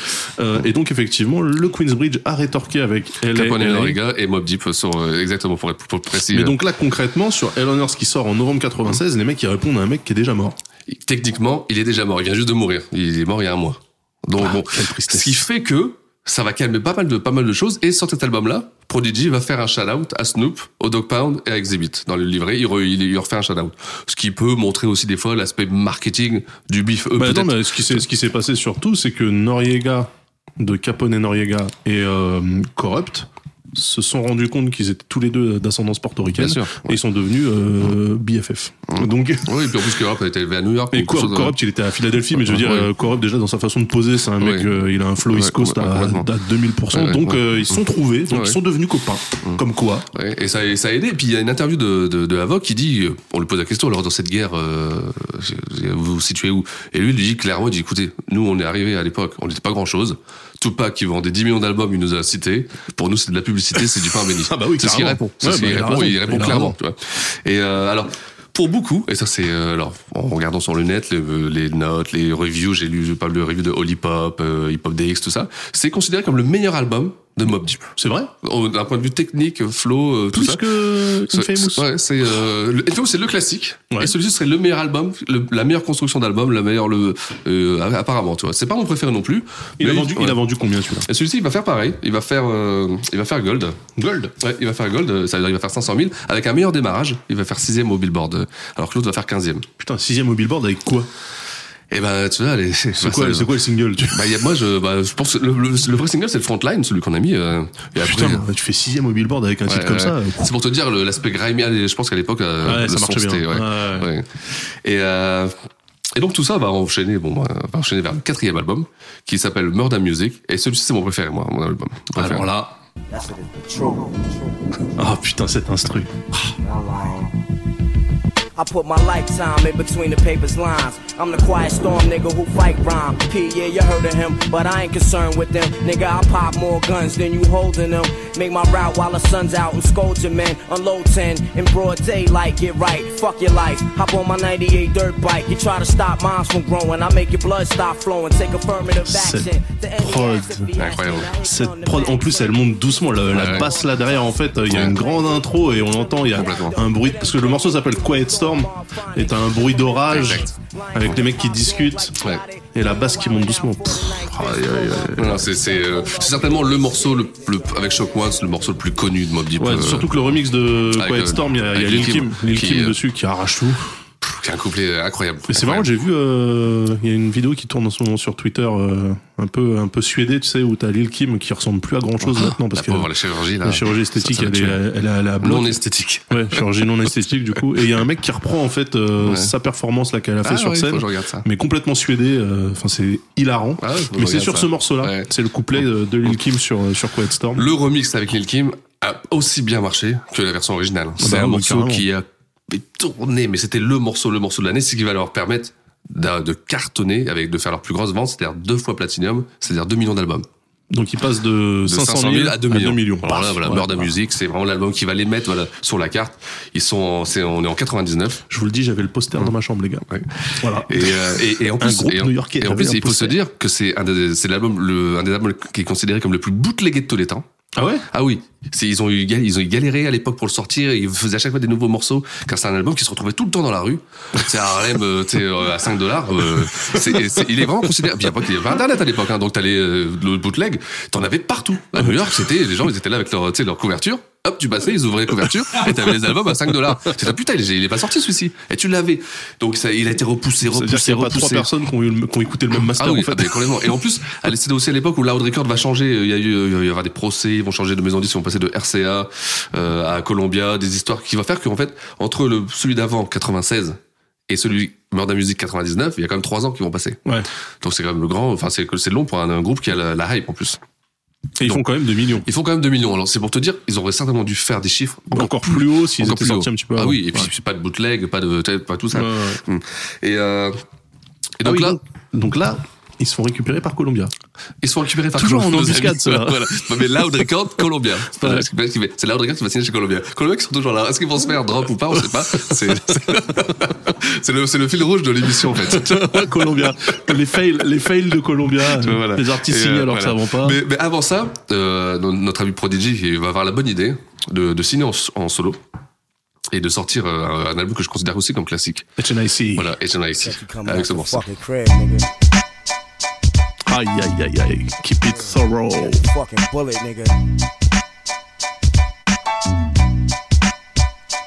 Euh, et donc effectivement, le Queensbridge a rétorqué avec LA. LA. Et Mob Deep sont euh, exactement pour être être précis. Mais donc là, concrètement, sur Hell on Earth qui sort en novembre 96, les mecs ils répondent à un mec qui est déjà mort. euh, techniquement, il est déjà mort. Il vient juste de mourir. Il est mort il y a un mois. Donc bon, quelle tristesse. ce qui fait que ça va calmer pas mal de pas mal de choses. Et sur cet album-là, Prodigy va faire un shout-out à Snoop, au Dog Pound et à Exhibit. Dans le livret, il, re- il, il refait un shout-out. Ce qui peut montrer aussi des fois l'aspect marketing du beef. Eux, Bah, attends, mais ce qui s'est ce qui s'est passé surtout, c'est que Noriega, de Capone et Noriega et euh, Corrupt se sont rendus compte qu'ils étaient tous les deux d'ascendance portoricaine et ils sont devenus euh, BFF. Donc Oui, et puis en plus, Corrupt a été élevé à New York. et Corrupt, il était à Philadelphie, mais je veux dire, Ouais. euh, Corrupt déjà dans sa façon de poser, c'est un mec, Ouais. euh, il a un flow East Coast à, à 2000%. Ouais, donc euh, ils se sont trouvés, donc ils sont devenus copains. Comme quoi et ça, et ça a aidé. Et puis il y a une interview de, de, de Havok qui dit, on lui pose la question, alors dans cette guerre, vous vous situez où? Et lui, il dit clairement, il dit, écoutez, nous on est arrivé à l'époque, on n'était pas grand chose. Tupac qui vendait 10 millions d'albums, il nous a cité. Pour nous, c'est de la publicité, c'est du pain béni. Ah bah oui, c'est ce qu'il répond. C'est Ouais, ce qu'il bah, il répond, il répond clairement. Tu vois. Et euh, alors, pour beaucoup, et ça c'est euh, alors en regardant sur le net les, les notes, les reviews, j'ai lu, je parle de reviews de Holy Pop, euh, Hip Hop DX, tout ça, c'est considéré comme le meilleur album de Mob Deep. C'est vrai D'un point de vue technique, flow, euh, tout Plus ça. que C'est- Infamous. Ouais, c'est euh, le- Infamous, c'est le classique. Ouais. Et celui-ci serait le meilleur album, le- la meilleure construction d'album, la meilleure le euh, apparemment, tu vois. C'est pas mon préféré non plus. Il a vendu, ouais. il a vendu combien celui-là? Et celui-ci, il va faire pareil. Il va faire, euh, il va faire Gold. Gold? Ouais, il va faire Gold. Ça veut dire il va faire 500 000 avec un meilleur démarrage. Il va faire sixième au Billboard, alors que l'autre va faire 15e. Putain, sixième au Billboard avec quoi? Et ben, tu vois, les, C'est quoi, c'est quoi le single tu... Bah, y a, moi, je, bah, je pense que le, le, le vrai single, c'est le Frontline, celui qu'on a mis. euh, et après, Putain, tu fais sixième au Billboard avec un titre Ouais, comme ouais. ça. euh, C'est pour te dire le- l'aspect grimy. Je pense qu'à l'époque, euh, Ouais, le ça marchait bien. ouais. Ouais. Ouais. Et, euh, et donc tout ça va enchaîner, bon, bah, va enchaîner vers le quatrième album qui s'appelle Murder Music. Et celui-ci, c'est mon préféré, moi, mon album. préféré. Alors là. Ah putain, cet instru. I put my lifetime in between the paper's lines. I'm the quiet storm nigga who fight rhyme. P, yeah, you heard of him, but I ain't concerned with them. Nigga, I pop more guns than you holding them. Make my route while the sun's out and scold your men. Unload 10 in broad daylight, get right. Fuck your life. Hop on my 98 dirt bike. You try to stop moms from growing. I make your blood stop flowing. Take affirmative action. prod, incroyable. Cette prod, man. en plus, elle monte doucement. La, la Ouais. basse là derrière, en fait, il y a une grande intro et on entend, il y a un bruit. Parce que le morceau s'appelle Quiet Storm et t'as un bruit d'orage avec les mecs qui discutent Ouais. et la basse qui monte doucement. C'est euh, c'est certainement le morceau le, le- avec Shock One, c'est le morceau le plus connu de Mob Deep. Ouais, euh, surtout que le remix de avec, Quiet euh, Storm, il y a, y Lil Lil' Kim, euh, dessus qui arrache tout. Qui est un couplet incroyable. Mais c'est marrant, j'ai vu, euh, il y a une vidéo qui tourne en ce moment sur Twitter, euh, un peu, un peu suédé, tu sais, où t'as Lil Kim qui ressemble plus à grand chose maintenant parce la que pauvre, la chirurgie, là. la chirurgie esthétique, ça, ça elle, est, elle, est à la bloc. Non esthétique. Ouais, chirurgie non esthétique du coup. Et il y a un mec qui reprend en fait euh, Ouais. sa performance là qu'elle a fait Ah sur ouais, scène, que je regarde ça. mais complètement suédé. euh, Enfin, c'est hilarant. Ah que mais c'est sur ça. ce morceau-là. C'est le couplet de, Lil Kim sur sur Quiet Storm. Le remix avec Lil Kim a aussi bien marché que la version originale. C'est bah un morceau carrément. qui a tourné, mais c'était le morceau, le morceau de l'année, c'est qui va leur permettre de cartonner avec de faire leur plus grosse vente, c'est-à-dire deux fois platinum, c'est-à-dire 2 millions d'albums. Donc il passe de, De 500 000 à 2 millions. Alors là, voilà, ouais. Murder Music, c'est vraiment l'album qui va les mettre voilà, sur la carte. Ils sont, en- c'est, on est en 99. Je vous le dis, j'avais le poster dans ma chambre, les gars. Ouais. Voilà. Et, euh, et, et en Un plus, groupe et en, new-yorkais, et en plus, il faut se dire que c'est un des, c'est l'album, le, un des albums qui est considéré comme le plus bootlegué de tous les temps. Ah ouais? Ah oui, ils ont eu ils ont eu galéré à l'époque pour le sortir. Ils faisaient à chaque fois des nouveaux morceaux, car c'est un album qui se retrouvait tout le temps dans la rue. C'est à Harlem, euh, euh, à 5 dollars. c'est- il est vraiment considéré. Puis il y avait Internet à l'époque, hein, donc t'allais euh, le bootleg, t'en avais partout. À New York, c'était les gens, ils étaient là avec leur, leur couverture. Hop, tu passais, ils ouvraient la couverture, et t'avais les albums à 5 dollars. Tu dis, putain, il est, il pas sorti celui-ci. Et tu l'avais. Donc ça, il a été repoussé, C'est-à-dire repoussé, qu'il n'y a pas trois repoussé. personnes qui ont, eu le- qui ont écouté le même master Ah oui, en fait. complètement. Et en plus, elle- c'était aussi à l'époque où Loud Record va changer. Il y a eu, il va y avoir des procès, ils vont changer de maison de disques, ils vont passer de RCA euh, à Columbia, des histoires qui va faire qu'en fait, entre le celui d'avant 96 et celui Murder Music 99, il y a quand même trois ans qui vont passer. Ouais. Donc c'est quand même le grand. Enfin, c'est c'est long pour un, un groupe qui a la, la hype en plus. Et ils font quand même 2 millions. Ils font quand même 2 millions. Alors c'est pour te dire, ils auraient certainement dû faire des chiffres Encore plus haut s'ils encore étaient plus sortis haut. un petit peu Ah avant. oui, et puis Ouais. c'est pas de bootleg, pas de pas tout ça. Ouais, ouais. Mm. Et, euh, et Ah donc oui, là, donc, donc là, ils se font récupérer par Columbia. Ils sont récupérés par Toujours Columbia, en nos embuscade, ceux-là. voilà. Mais Loud Record, Columbia. C'est Ouais. ce qui fait- c'est Loud Record qui va signer chez Columbia. Columbia qui sont toujours là. Est-ce qu'ils vont se faire drop ou pas On sait pas. C'est le, fil rouge de l'émission, en fait. Columbia. les fails, les fails de Columbia. Vois, voilà. Les artistes signés euh, alors que ça voilà. vend pas. Mais, mais avant ça, euh, no- notre ami Prodigy il va avoir la bonne idée de, de signer en, en solo et de sortir euh, un album que je considère aussi comme classique. HNIC. Voilà, HNIC, avec ce morceau. Aïe, aïe, aïe, aïe. Keep it thorough. Fucking bullet, nigga.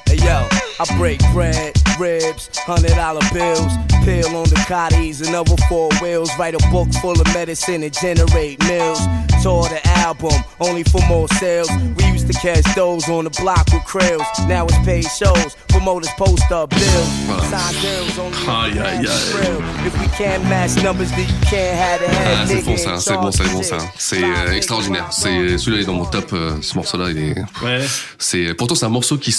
Hey yo, I break bread, ribs, hundred dollar bills, pill on the cotties and other four wheels. Write a book full of medicine and generate mills. The album, only for more sales. We used to catch those on the block with krills. Now it's paid shows, promoters post up bills. Sign deals only Aïe, aïe, aïe. thrill. If we can't match numbers, then you can't have the head. Ah, c'est bon ça, c'est bon, c'est bon ça. C'est euh, extraordinaire. C'est celui-là il est dans mon top. euh, ce morceau-là, il est. Ouais. C'est pourtant c'est un morceau qui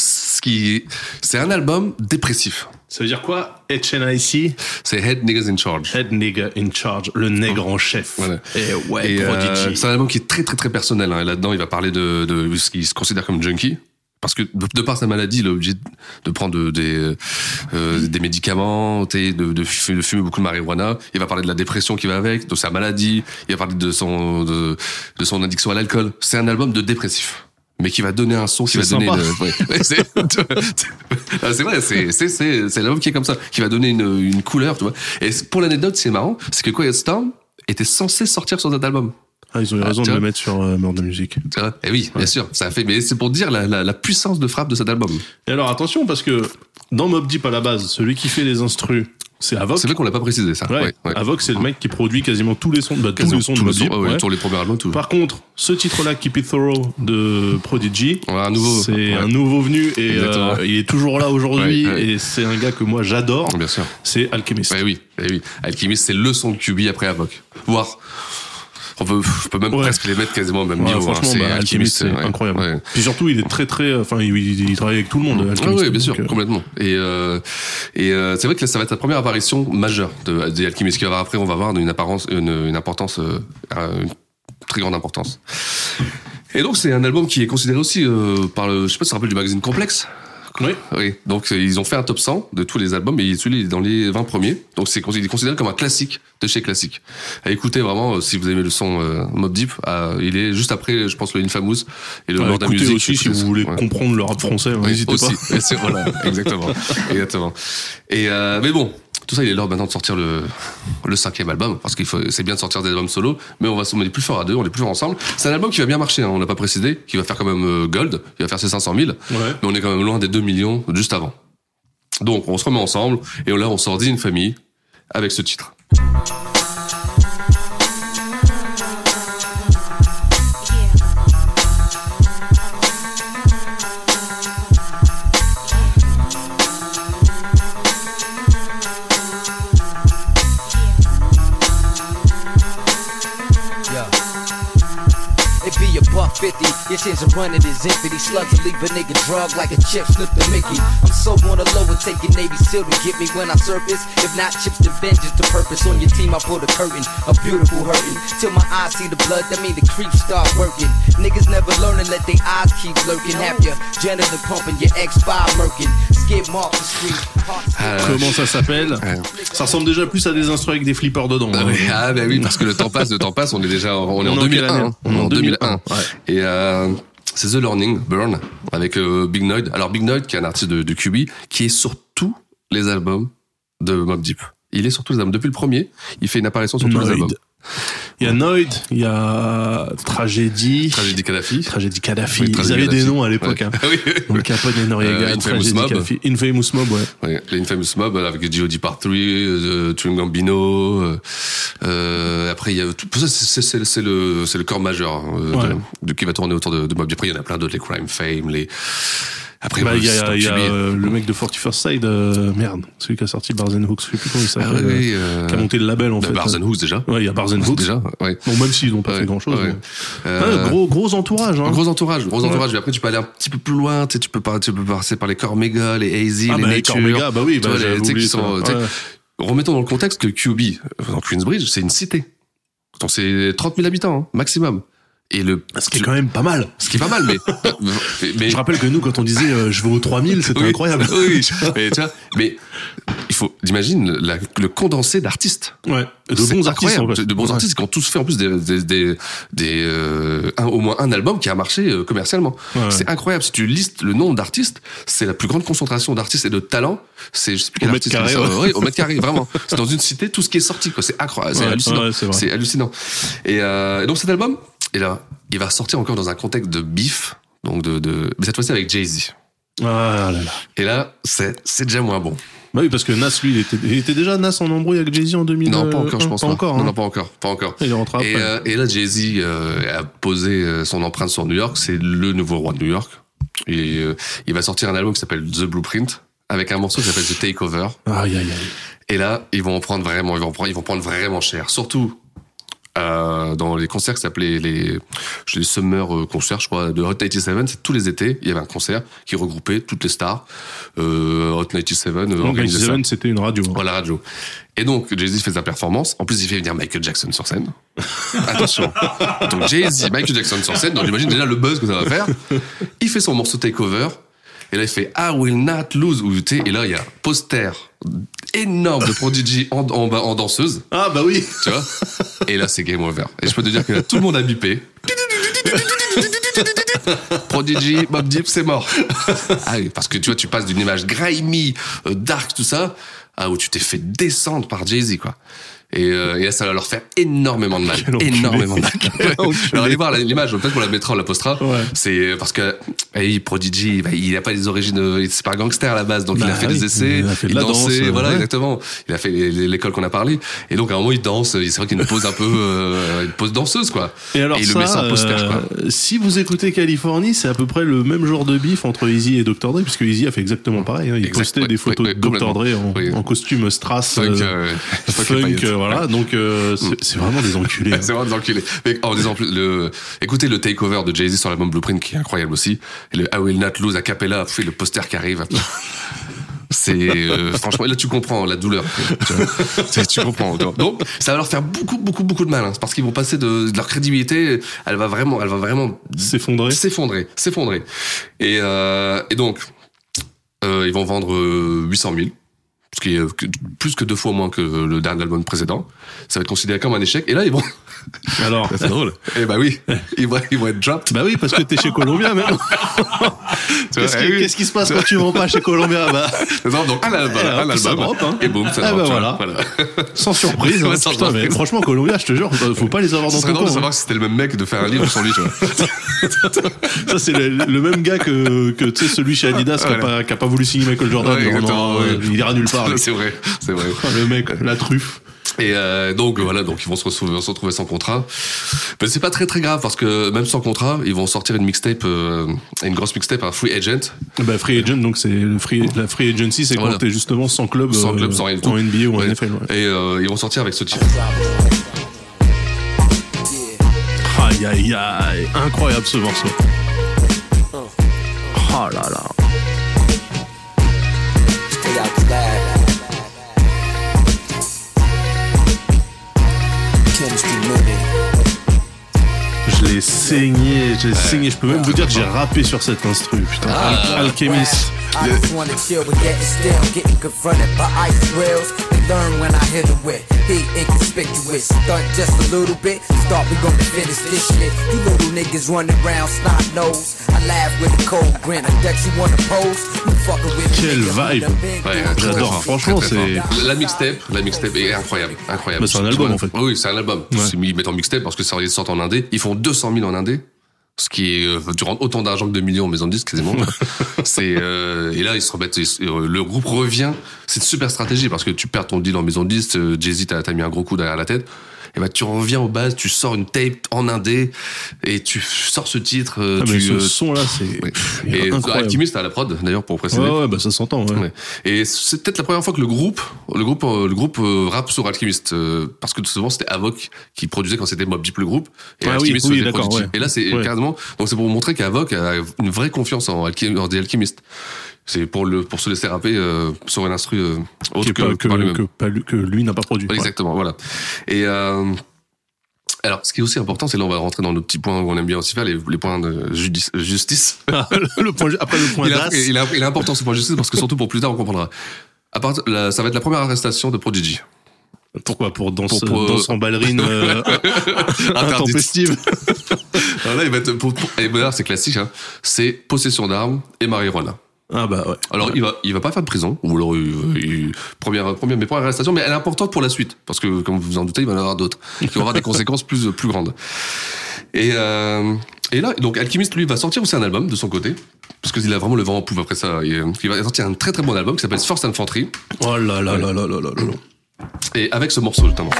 qui c'est un album dépressif. Ça veut dire quoi HNIC C'est Head Niggas in Charge. Head nigga in charge. Le nègre en chef. Voilà. Et ouais, Et, euh, c'est un album qui est très très très personnel. Hein. Là-dedans, il va parler de, de ce qu'il se considère comme junkie. Parce que de, par sa maladie, il est obligé de prendre des, euh, des médicaments, de, fumer, de fumer beaucoup de marijuana. Il va parler de la dépression qui va avec, de sa maladie. Il va parler de son, de, de son addiction à l'alcool. C'est un album de dépressif. Mais qui va donner un son, qui va donner une, ouais, ouais, c'est, Ah, vrai, c'est, c'est, c'est, c'est l'album qui est comme ça, qui va donner une, une couleur, tu vois. Et pour l'anecdote, c'est marrant, c'est que Quiet Storm était censé sortir sur cet album. Ah, ils ont eu Ah, raison de le mettre sur euh, Murder Music. Tu vois Eh oui, bien sûr, ça a fait, mais c'est pour dire la, la, la puissance de frappe de cet album. Et alors attention parce que dans Mob Deep à la base, celui qui fait les instrus, c'est Avoc. C'est vrai qu'on l'a pas précisé, ça. Ouais. Ouais, ouais. Avoc, c'est le mec qui produit quasiment tous les sons, bah, tous les sons de Mob sons, ouais, les premiers albums, tout. Par contre, ce titre-là, Keep It Thorough de Prodigy, Ouais, un nouveau. c'est un nouveau venu et euh, il est toujours là aujourd'hui et c'est un gars que moi j'adore. Bien sûr. C'est Alchemist. Eh oui, eh oui. Alchemist, c'est le son de QB après Avoc. Voire, On peut, je peux même Ouais. presque les mettre quasiment au même Ouais, niveau. hein. bah, Alchemist, c'est ouais. incroyable. Puis surtout, il est très très. Enfin, il, il- il travaille avec tout le monde. Ah oui, bien sûr, euh, complètement. Et, euh, et euh, c'est vrai que là, ça va être la première apparition majeure de, de Alchemist. Avoir après, on va voir une apparence, une, une importance, euh, euh, une très grande importance. Et donc, c'est un album qui est considéré aussi euh, par le, je sais pas si tu te rappelles du magazine Complexe. Oui. Oui. Donc, euh, ils ont fait un top 100 de tous les albums et celui-là il est dans les 20 premiers. Donc, c'est considéré, il est considéré comme un classique de chez classique. À écouter vraiment, euh, si vous aimez le son euh, Mob Deep, il est juste après, je pense, le Infamous et le écoutez Music. aussi si vous voulez Ouais. comprendre le rap français, Oui, n'hésitez aussi. pas. Et c'est- voilà, exactement, exactement. Et euh, mais bon, tout ça, il est l'heure maintenant de sortir le le cinquième album parce qu'il faut, c'est bien de sortir des albums solo, mais on va, on est plus fort à deux, on est plus fort ensemble. C'est un album qui va bien marcher, hein, on l'a pas précisé, qui va faire quand même euh, gold, qui va faire ses 500 000, mais on est quand même loin des 2 millions juste avant. Donc, on se remet ensemble et là, on sort une famille avec ce titre. 50, your chance of running is empty. Slugs will leave a nigga drug like a chip slip to Mickey. I'm so on the low and taking Navy SEAL to get me when I surface. If not chips, then vengeance to purpose. On your team, I pull the curtain, a beautiful hurting. Till my eyes see the blood, that mean the creeps start working. Niggas never learn learning, let their eyes keep lurking. Have your janitor pumping, your X5 murking. Euh, Comment ça s'appelle Ouais. Ça ressemble déjà plus à des instruments avec des flippers dedans. Ah hein. oui, ah bah oui, parce que le temps passe, le temps passe, on est déjà, on est On en en quelle 2001. année hein. On est en 2001, ouais. Et euh, c'est The Learning, Burn, avec euh, Big Noid. Alors Big Noid, qui est un artiste de, de QB, qui est sur tous les albums de Mob Deep. Il est sur tous les albums. Depuis le premier, il fait une apparition sur tous les albums. Il y a Noid, il y a Tragédie, Tragédie Kadhafi. Tragédie Kadhafi. Oui, Ils avaient des noms à l'époque. Ouais. Hein. oui, oui. Donc Capone et Noriega, Euh, Infamous Mob. Kadhafi. Infamous Mob, ouais. Ouais, les Infamous Mob avec G.O.D. Part 3, euh, Chewing Gambino. Euh, euh, après, il y a tout. c'est- le c'est le corps majeur hein, euh, Ouais. de, de- qui va tourner autour de, de Mob. Après, il y en a plein d'autres, les Crime Fame, les. Après, Bah, ouais, il y a, y euh, le mec de 41st Side, euh, merde, celui qui a sorti Bars and Hooks, je sais plus comment il Ah s'appelle, euh, oui, euh, qui a monté le label en bah, fait. Bars and Hooks déjà. Ouais, il y a Bars and Hooks. Déjà, ouais. Bon, même s'ils n'ont pas Ouais, fait grand chose. ouais. Euh, gros, gros entourage, hein. Gros entourage, gros entourage. Mais après, tu peux aller un petit peu plus loin. Tu sais, tu peux, passer par les Cormega, les Hazy, Ah, les bah, les Nature. Cormega, bah oui, bah, tu sais, qui sont. Remettons dans le contexte que QB, dans Queensbridge, c'est une cité. C'est 30 000 habitants, hein, maximum. Et le, Ce qui est quand même pas mal. ce qui est pas mal, mais, mais, Je rappelle que nous, quand on disait euh, je vais aux 3000, c'était Oui, incroyable. Oui, mais tu vois, mais il faut, imagine la- le condensé d'artistes. Ouais. De bons artistes, incroyable. en fait. De bons Ouais. artistes qui ont tous fait en plus des, des, des, des, euh, un- au moins un album qui a marché euh, commercialement. Ouais, ouais. C'est incroyable. Si tu listes le nombre d'artistes, c'est la plus grande concentration d'artistes et de talents. C'est je sais plus quel Au mètre artiste dit carré, ça. au mètre carré, vraiment. C'est dans une cité tout ce qui est sorti. quoi. C'est incroyable. C'est hallucinant. c'est hallucinant. Et, euh, et donc cet album, et là, il va sortir encore dans un contexte de beef. Donc de, de, mais cette fois-ci avec Jay-Z. Ah là là. Et là, c'est, c'est déjà moins bon. Bah oui, parce que Nas, lui, il était, il était déjà Nas en embrouille avec Jay-Z en 2000. Non, pas encore, je euh, pense pas. pas. encore. Non, hein. non, pas encore, pas encore. Il est rentré après. Et, euh, et là, Jay-Z euh, a posé euh, son empreinte sur New York. C'est le nouveau roi de New York. Et euh, il va sortir un album qui s'appelle The Blueprint avec un morceau qui s'appelle The Takeover. Aïe, aïe, aïe. Et là, ils vont en prendre vraiment, ils vont prendre, ils vont prendre vraiment cher. Surtout euh, dans les concerts qui s'appelaient les, les Summer euh, concerts, je crois, de Hot 97. C'est tous les étés, il y avait un concert qui regroupait toutes les stars. Euh, Hot 97 euh, Donc, organisait. 97, c'était une radio. hein. Voilà, radio. Et donc, Jay-Z fait sa performance. En plus, il fait venir Michael Jackson sur scène. Attention. Donc, Jay-Z, Michael Jackson sur scène. Donc, j'imagine déjà le buzz que ça va faire. Il fait son morceau Takeover. Et là, il fait I will not lose. Et là, il y a poster énorme de Prodigy en, en, en danseuse. Ah bah oui. Tu vois? Et là, c'est game over. Et je peux te dire que là, tout le monde a bipé. Prodigy, Bob Deep, c'est mort. Ah oui, parce que tu vois, tu passes d'une image grimy, euh, dark, tout ça, à où tu t'es fait descendre par Jay-Z, quoi. Et, euh, et là, ça va leur faire énormément de mal. Énormément de mal. Alors, allez voir l'image, peut-être qu'on la mettra, on la postera. Ouais. C'est parce que, eh, Prodigy, bah, il a pas les origines, euh, c'est pas un gangster à la base, donc il Bah a fait oui, des essais, il a fait de la dansait, danse, voilà, ouais. exactement. Il a fait l'école qu'on a parlé. Et donc, à un moment, il danse, c'est vrai qu'il a une pose un peu, euh, une pose danseuse, quoi. Et alors il ça, le met un poster, quoi. euh, si vous écoutez Californie, c'est à peu près le même genre de bif entre Easy et Dr. Dre, puisque Easy a fait exactement pareil. hein. Il Exact, postait ouais, des photos de Dr. Dre en, en costume strass, Funk, euh, euh, euh, voilà, donc euh, c'est c'est vraiment des enculés. hein. C'est vraiment des enculés. Mais en disant plus, le, écoutez le takeover de Jay-Z sur l'album Blueprint qui est incroyable aussi. Et le I Will Not Lose a cappella, puis le poster qui arrive. C'est euh, franchement là tu comprends la douleur. Tu, vois. C'est- tu comprends. Donc ça va leur faire beaucoup beaucoup beaucoup de mal hein, parce qu'ils vont passer de, de leur crédibilité. Elle va vraiment elle va vraiment S'effondrer. s'effondrer s'effondrer. Et, euh, et donc euh, ils vont vendre euh, 800 000 ce qui est euh, plus que deux fois moins que le dernier album précédent. Ça va être considéré comme un échec. Et là, ils vont. Alors, C'est drôle. Eh bah oui, ils vont, ils vont être dropped. bah oui, parce que t'es chez Columbia, qu'est-ce eh qui, qu'est-ce qui se passe quand tu vends pas chez Columbia Bah, Non, donc un album, Eh, un hop, ça album, drop, hein. et boum, ça Ah drop, bah tu vois, voilà. sans surprise. hein. Ouais, sans Putain, mais surprise. franchement, Columbia, je te jure, faut pas les avoir dans ton drôle de camp. savoir si c'était le même mec de faire un livre sur lui, tu vois. hein. Ça, c'est le, le même gars que, que tu sais, celui chez Adidas qui a, Voilà. pas, qui a pas voulu signer Michael Jordan. Ouais, Non, exactement, non, ouais. Il ira nulle part. C'est vrai, c'est vrai. Ah, Le mec, la truffe. Et euh, donc voilà, donc ils vont se retrouver, se retrouver sans contrat. Mais c'est pas très très grave parce que même sans contrat, ils vont sortir une mixtape, euh, une grosse mixtape, un free agent, Bah, free agent, donc c'est le free, la free agency, c'est Voilà. quand t'es justement sans club, sans euh, club, sans rien tout. en NBA ou en Ouais. NFL. ouais. Et euh, ils vont sortir avec ce titre. Aïe aïe aïe, incroyable ce morceau. Oh là là. L'ai saigné, j'ai saigné. Je peux même vous dire que j'ai rappé sur cet instru, putain. Al- Alchemist. I just wanna chill with getting still, getting confronted by ice grills. And learn when I hit it with heat inconspicuous. Stunt just a little bit, start we gonna finish this shit. You little niggas running around snot nose. I laugh with a cold grin. I bet you wanna pose. You fucking with me, Quelle vibe. Ouais, J'adore, fort. franchement, c'est-. La mixtape, la mixtape est incroyable, incroyable. Bah, c'est un album, en fait. Oui, c'est un album. Ils mettent en mixtape parce que ça sortent en indé. Ils font 200 000 en indé. Ce qui est, euh, tu rentres autant d'argent que de millions en maison de disques quasiment. c'est euh, et là ils se remettent. euh, le groupe revient. C'est une super stratégie parce que tu perds ton deal en maison de disques. euh, Jay Z t'as t'as mis un gros coup derrière la tête. Et bah tu reviens aux bases, tu sors une tape en indé et tu sors ce titre. euh, Ah, mais tu, ce euh, son là, c'est ouais. Et incroyable. Alchemist à la prod d'ailleurs pour préciser. Ouais, ouais, bah ça s'entend. Ouais. Ouais. Et c'est peut-être la première fois que le groupe, le groupe, euh, le groupe euh, rap sur Alchemist, euh, parce que souvent c'était Avoc qui produisait quand c'était Mob Deep le groupe, et Ah oui, Alchemist oui, Prodigy. ouais. Et là c'est carrément, donc c'est pour vous montrer qu'Avoc a une vraie confiance en, des Alchimistes. C'est pour le pour se laisser rapper euh, sur un instru euh, autre que, que que, par que pas lui- que lui n'a pas produit. Ouais. Exactement, voilà. Et euh, alors, ce qui est aussi important, c'est là on va rentrer dans nos petits points où on aime bien aussi faire les, les points de judice- justice. le point, après le point il, il, est, il est important ce point de justice parce que surtout pour plus tard on comprendra. À part, la- ça va être la première arrestation de Prodigy. Pourquoi? Pour danse, Pour- pour- danse en ballerine euh, intempestive. Alors là, il va être pour, pour- et d'ailleurs, c'est classique. Hein, c'est possession d'armes et marijuana. Ah bah ouais. Alors il va il va pas faire de prison ou alors il, il, première première mais première arrestation mais elle est importante pour la suite parce que comme vous vous en doutez il va y en avoir d'autres qui aura des conséquences plus plus grandes. Et euh, et là donc Alchemist lui va sortir aussi un album de son côté parce qu'il a vraiment le vent en poupe après ça euh, il va sortir un très très bon album qui s'appelle Force Infantry. Oh là là ouais. là là là là là. Et avec ce morceau notamment.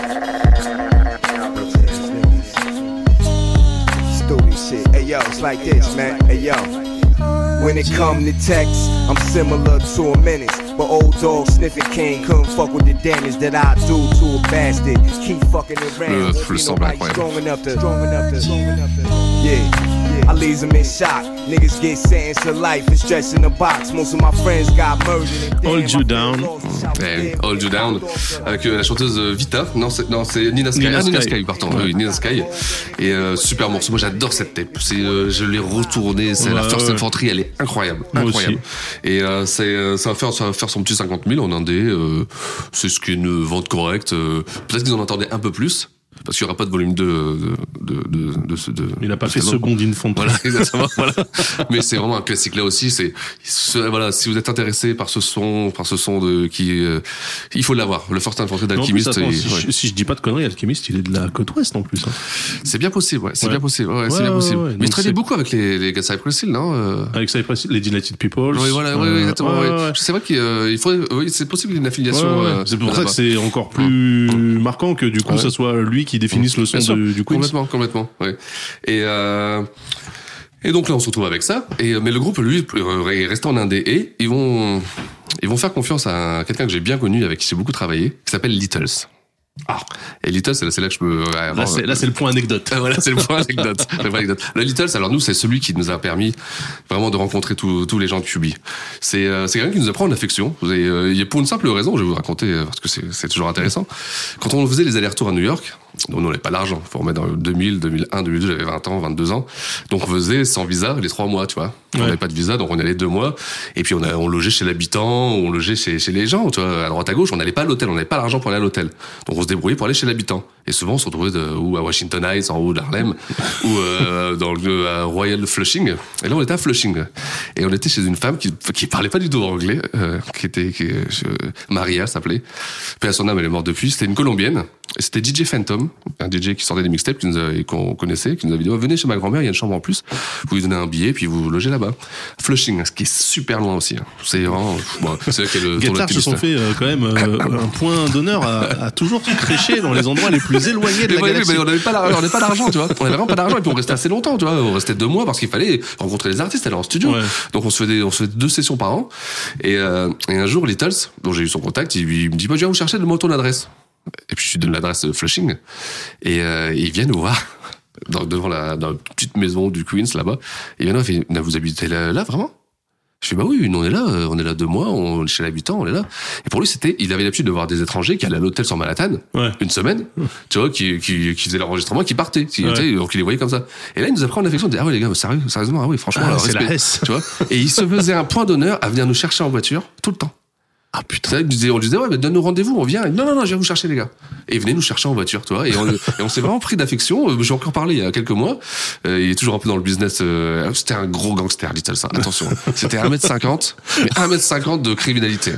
When it come to text, I'm similar to a menace. But old dog sniffing king couldn't fuck with the damage that I do to a bastard. Keep fucking around. Le- le be incroyable. strong enough to, strong enough to, strong enough to. Yeah, yeah. I leave them in shock. Niggas get sentenced to life and stretched in a box. Most of my friends got murdered. and damn, Hold you down. Eh, Hold You Down avec euh, la chanteuse euh, Vita non c'est non c'est Nina Sky Nina ah, Nina Sky. Sky pardon Ouais. oui, Nina Sky et euh, super morceau moi j'adore cette tape c'est euh, je l'ai retourné c'est la First ouais. Infantry elle est incroyable Moi incroyable aussi. et euh, c'est euh, ça va faire ça va faire son petit 50 000 en indé euh, c'est ce qui est une vente correcte euh, peut-être qu'ils en attendaient un peu plus parce qu'il n'y aura pas de volume 2 de de de, de, ce- de- Il a pas de fait cet album. seconde in fond. Voilà, exactement. voilà. Mais c'est vraiment un classique là aussi. C'est ce- voilà, si vous êtes intéressé par ce son, par ce son de qui, euh, il faut l'avoir. Le First Infantry et- si, ouais. je, si je dis pas de conneries, Alchemist, il est de la côte ouest en plus. hein. c'est bien possible. Ouais, c'est Ouais. bien possible. Ouais, c'est bien possible. Mais il travaillait beaucoup avec les, les gars Cypress Hill, non euh, Avec Cypress, les United People. Oui, voilà, oui, exactement. C'est vrai qu'il euh, faudrait, oui, c'est possible une affiliation. euh, c'est pour ça que c'est encore plus marquant que du coup, Ouais. ce soit lui qui définisse le son de- du Queens. Complètement, complètement. Ouais. Et euh, et donc là, on se retrouve avec ça. Et mais le groupe, lui, euh, est resté en indé et ils vont ils vont faire confiance à quelqu'un que j'ai bien connu, avec qui j'ai beaucoup travaillé, qui s'appelle Littles. Ah, et Little, c'est là, que je Là, vraiment, c'est, là, c'est le point anecdote. Ah, voilà, c'est le point anecdote. Le point anecdote. Le Littles, alors nous, c'est celui qui nous a permis vraiment de rencontrer tous tous les gens de QB. C'est euh, c'est quelqu'un qui nous apprend l'affection. Et euh, il y a pour une simple raison, je vais vous raconter euh, parce que c'est c'est toujours intéressant. Quand on faisait les allers-retours à New York, on n'avait pas l'argent. Faut remettre dans 2000, 2001, 2002, j'avais 20 ans, 22 ans. Donc on faisait sans visa les trois mois, tu vois. On Ouais. n'avait pas de visa, donc on allait deux mois. Et puis on, a, on logeait chez l'habitant, on logeait chez, chez les gens, tu vois, à droite à gauche. On n'allait pas à l'hôtel, on n'avait pas l'argent pour aller à l'hôtel. Donc on se débrouillait pour aller chez l'habitant. Et souvent on se retrouvait de, ou à Washington Heights, en haut d'Harlem, ou euh, dans le à Royal Flushing. Et là on était à Flushing. Et on était chez une femme qui qui parlait pas du tout anglais, euh, qui était qui, euh, Maria s'appelait. Puis à son âme, elle est morte depuis. C'était une Colombienne. Et C'était DJ Phantom, un DJ qui sortait des mixtapes qu'on connaissait, qui nous avait dit oh, venez chez ma grand-mère, il y a une chambre en plus. Vous lui donnez un billet puis vous logez là-bas. Flushing, ce qui est super loin aussi. hein. C'est vraiment, bon, c'est là qu'il y a le tour de Guettard se sont fait euh, quand même euh, un point d'honneur à, à toujours crécher dans les endroits les plus éloignés de Mais la ouais, galaxie. mais on n'avait pas la- on n'avait pas d'argent, tu vois. On avait vraiment pas d'argent et puis on restait assez longtemps, tu vois. On restait deux mois parce qu'il fallait rencontrer les artistes, aller en studio. Ouais. Donc on se faisait, on se faisait deux sessions par an. Et, euh, et un jour, Littles, dont j'ai eu son contact, il, il me dit, bah, je viens vous chercher, donne-moi ton adresse. Et puis je lui donne l'adresse de Flushing. Et euh, il vient nous voir. Dans, devant la, dans la petite maison du Queens là-bas. Et il vient nous voir, il fait, Non, vous habitez là, là, vraiment? Je fais bah oui, nous on est là, euh, on est là deux mois, on est chez l'habitant, on est là. Et pour lui c'était, il avait l'habitude de voir des étrangers qui allaient à l'hôtel sur Manhattan Ouais. une semaine, tu vois, qui, qui, qui faisaient l'enregistrement, qui partaient, qui, Ouais. tu sais, donc il les voyait comme ça. Et là il nous a pris en affection, il dit ah ouais les gars, sérieux, sérieusement, ah oui franchement, Ah, là, c'est la respect. S. tu vois. Et il se faisait un point d'honneur à venir nous chercher en voiture tout le temps. Ah putain. C'est vrai on lui disait, ouais, mais donne-nous rendez-vous, on vient. Non, non, non, je viens vous chercher, les gars. Et il venait nous chercher en voiture, tu vois. Et on, et on s'est vraiment pris d'affection. Euh, J'ai encore parlé il y a quelques mois. Euh, il est toujours un peu dans le business. euh, c'était un gros gangster, Little ça. Attention. C'était 1m50, mais 1m50 de criminalité.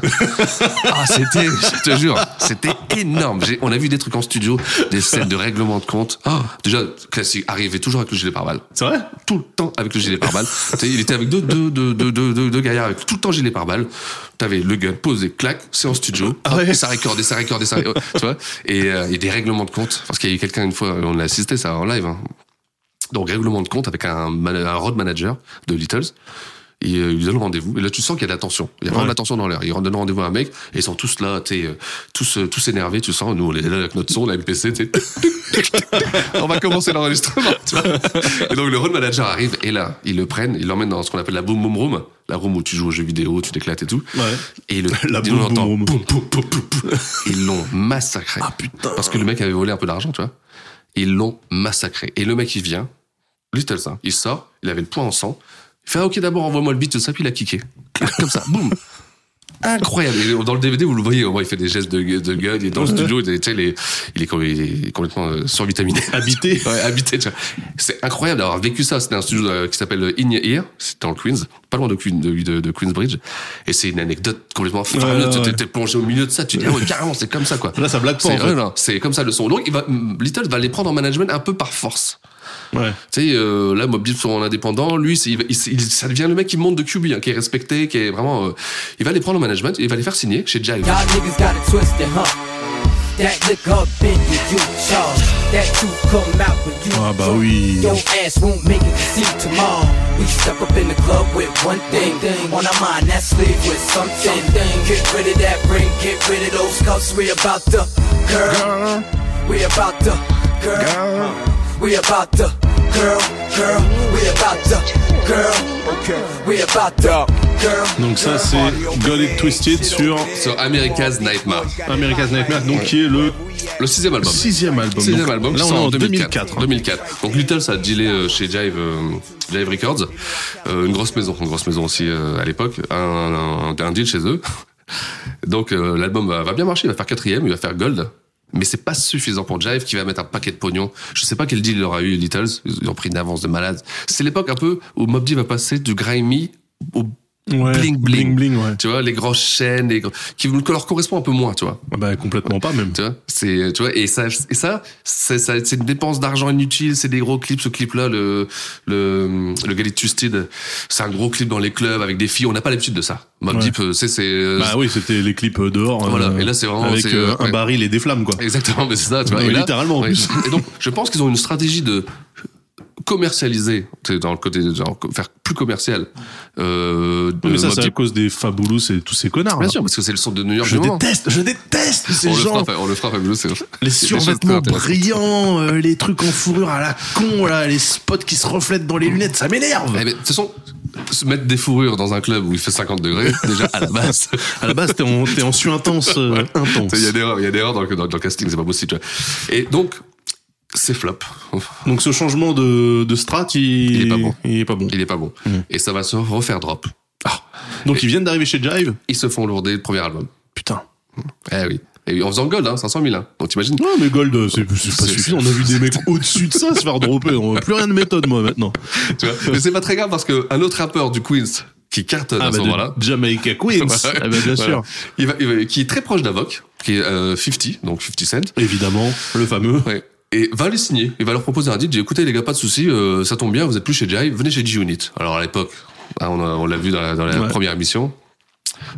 Ah, c'était, je te jure, c'était énorme. J'ai- On a vu des trucs en studio, des scènes de règlement de compte. Ah, déjà, classique, arrivait toujours avec le gilet pare-balles C'est vrai? Tout le temps avec le gilet pare-balles. Il était avec deux, deux, deux, deux, deux, deux, deux gaillards avec tout le temps gilet pare-balles. T'avais le gun posé, clac, c'est en studio. Ah ouais. Hop, ça recorde, ça recorde, ça recorde, tu vois. Et euh, il y a des règlements de compte. Parce qu'il y a eu quelqu'un une fois, on a assisté ça en live. hein. Donc règlement de compte avec un, road manager de Littles. Et euh, il lui donne rendez-vous. Et là, tu sens qu'il y a de l'attention. Il y a vraiment Ouais. de l'attention dans l'air. Il donne rendez-vous à un mec et ils sont tous là, euh, tous, euh, tous énervés. Tu sens, nous, on est là avec notre son, la MPC, on va commencer l'enregistrement. Et donc, le road manager arrive et là, ils le prennent, ils l'emmènent dans ce qu'on appelle la boom boom room. La room où tu joues aux jeux vidéo, tu t'éclates et tout. Ouais. Et le, La entend boum. Ils l'ont massacré. Ah putain. Parce que le mec avait volé un peu d'argent, tu vois. Ils l'ont massacré. Et le mec, il vient, Little ça, il sort, il avait le poing en sang. Il fait, ah, ok, d'abord, envoie-moi le beat, tout ça, puis il a kické. Comme ça, boum. Incroyable. Et dans le DVD, vous le voyez, au moins, il fait des gestes de, de gueule, il est dans le studio, tu sais, il est, il est, complètement euh, survitaminé. Habité. Ouais, habité, tu vois. C'est incroyable d'avoir vécu ça. C'était un studio euh, qui s'appelle In Your Ear. C'était le Queens. Pas loin de, Queen- de, de, de Queensbridge. Et c'est une anecdote complètement faramineuse. ouais, ouais. T'es- plongé au milieu de ça. Tu dis, ah ouais, carrément, c'est comme ça, quoi. Là, ça blague pas, C'est en fait. comme ça le son. Donc, il va, Little va les prendre en management un peu par force. Ouais. Tu sais, euh, là, Mob Deep sont en indépendant. Lui, il, il- ça devient le mec qui monte de QB, hein, qui est respecté, qui est vraiment. euh, il va les prendre en management et il va les faire signer chez Jive. Ah, bah oui. Your ass won't make it to see tomorrow. We step up in the club with one thing, on our mind. That's sleep with something. Get rid of that ring, get rid of those cuffs. We about to girl. We about to girl. We about to girl, girl. We about to girl. We about to girl. Donc ça, c'est Got It Twisted sur Sur America's Nightmare. America's Nightmare, donc qui est le Le sixième album. sixième album. Sixième Donc, album Là, on est en 2004. 2004. Donc Little, ça a dealé euh, chez Jive, euh, Jive Records, Euh, une grosse maison, une grosse maison aussi euh, à l'époque, un, un, un deal chez eux. Donc euh, l'album va, va bien marcher, il va faire quatrième, il va faire gold. Mais c'est pas suffisant pour Jive qui va mettre un paquet de pognon. Je sais pas quel deal il aura eu Littles. Ils ont pris une avance de malade. C'est l'époque un peu où Mob va passer du grimy au Ouais, bling bling. bling bling, ouais. Tu vois, les grosses chaînes, les gros- qui leur correspond un peu moins, tu vois. Ah Bah complètement pas même. Tu vois, c'est, tu vois, et ça, et ça, c'est, ça, c'est une dépense d'argent inutile, c'est des gros clips, ce clip-là, le, le, le Get It Twisted, c'est un gros clip dans les clubs avec des filles, on n'a pas l'habitude de ça. Mob Ouais. Deep, euh, c'est, c'est, euh, Bah oui, c'était les clips dehors. Voilà, euh, et là, c'est vraiment- avec euh, euh, un baril et des flammes quoi. Exactement, mais c'est ça, tu vois. Et là- littéralement, en plus. Et donc, je pense qu'ils ont une stratégie de commercialiser, dans le côté, genre, faire plus commercial. Euh, Mais ça, c'est à cause des Fabulous et tous ces connards. Bien là. sûr, parce que c'est le son de New York Je déteste, je déteste ces On le, gens. fera, on le fera fabuleux. c'est- Les survêtements brillants, euh, les trucs en fourrure à la con, là, les spots qui se reflètent dans les lunettes, ça m'énerve. Eh de toute façon, se mettre des fourrures dans un club où il fait 50 degrés, déjà à la base. À la base, t'es en, t'es en su intense, euh, intense. Il y a des erreurs, il y a des erreurs dans le, dans, dans le casting, c'est pas possible. tu vois. Et donc, c'est flop. Donc ce changement de, de strat, il, Il est pas bon. Il est pas bon. Il est pas bon. Et ça va se refaire drop. Ah. Donc ils viennent d'arriver chez Jive. Ils se font lourder le premier album. Putain. Eh oui. Et en faisant gold, hein, 500 000. Hein. Donc t'imagines Non, mais Gold, c'est pas suffisant. On a vu des mecs au-dessus de ça se faire dropper. On a plus rien de méthode, moi, maintenant. tu vois Mais c'est pas très grave parce qu'un autre rappeur du Queens qui cartonne à Ah, ce bah, moment-là. de Jamaica Queens. Ah, bah, bien Voilà. sûr. Il va, il va- qui est très proche d'Avoc, qui est euh, 50, donc 50 Cent. Évidemment, le fameux. Ouais. Et va les signer. Il va leur proposer un deal. Dit, écoutez les gars, pas de souci, euh, ça tombe bien, vous êtes plus chez Jive, venez chez G-Unit. Alors à l'époque, hein, on, l'a vu dans la, dans la Ouais. première émission.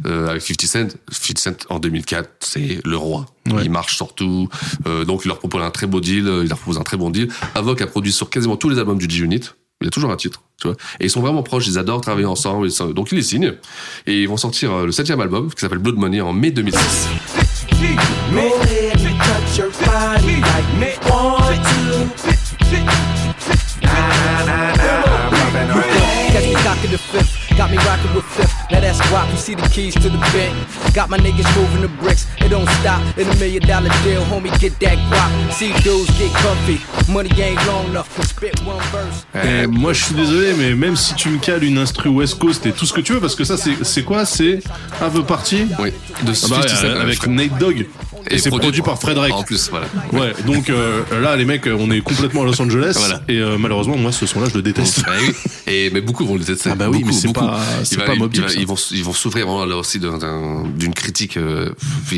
Euh, avec 50 Cent, 50 Cent en 2004, c'est le roi. Ouais. Il marche sur tout. Euh, donc il leur propose un très beau deal, euh, il leur propose un très bon deal. Avoc a produit sur quasiment tous les albums du G-Unit. Il y a toujours un titre, tu vois. Et ils sont vraiment proches, ils adorent travailler ensemble. ils sont- donc ils les signent. Et ils vont sortir euh, le septième album, qui s'appelle Blood Money, en mai 2006. The fifth, got me rocking with fifth. Now that's why you see the keys to the bank. Got my niggas moving the bricks. It don't stop in a million dollar deal, homie. Get that guap. See dudes get comfy. Money ain't long enough spit one verse. Eh, moi, je suis désolé, mais même si tu me cales une instru West Coast et tout ce que tu veux, parce que ça, c'est c'est quoi? C'est Have a Party Oui, de Ah bah, 50 Cent, avec. Nate Dogg. Et, c'est produit par Fred Drake. En plus, voilà. Ouais, donc euh, là, les mecs, on est complètement à Los Angeles. Voilà. Et euh, malheureusement, moi, ce son-là, je le déteste. Ouais, oui. Et mais beaucoup vont le détester. Ah bah oui, Beaucoup, mais c'est pas- c'est Il va- pas il Deep, va-. Ils vont ils vont souffrir vraiment là aussi d'un- d'un- d'une critique euh,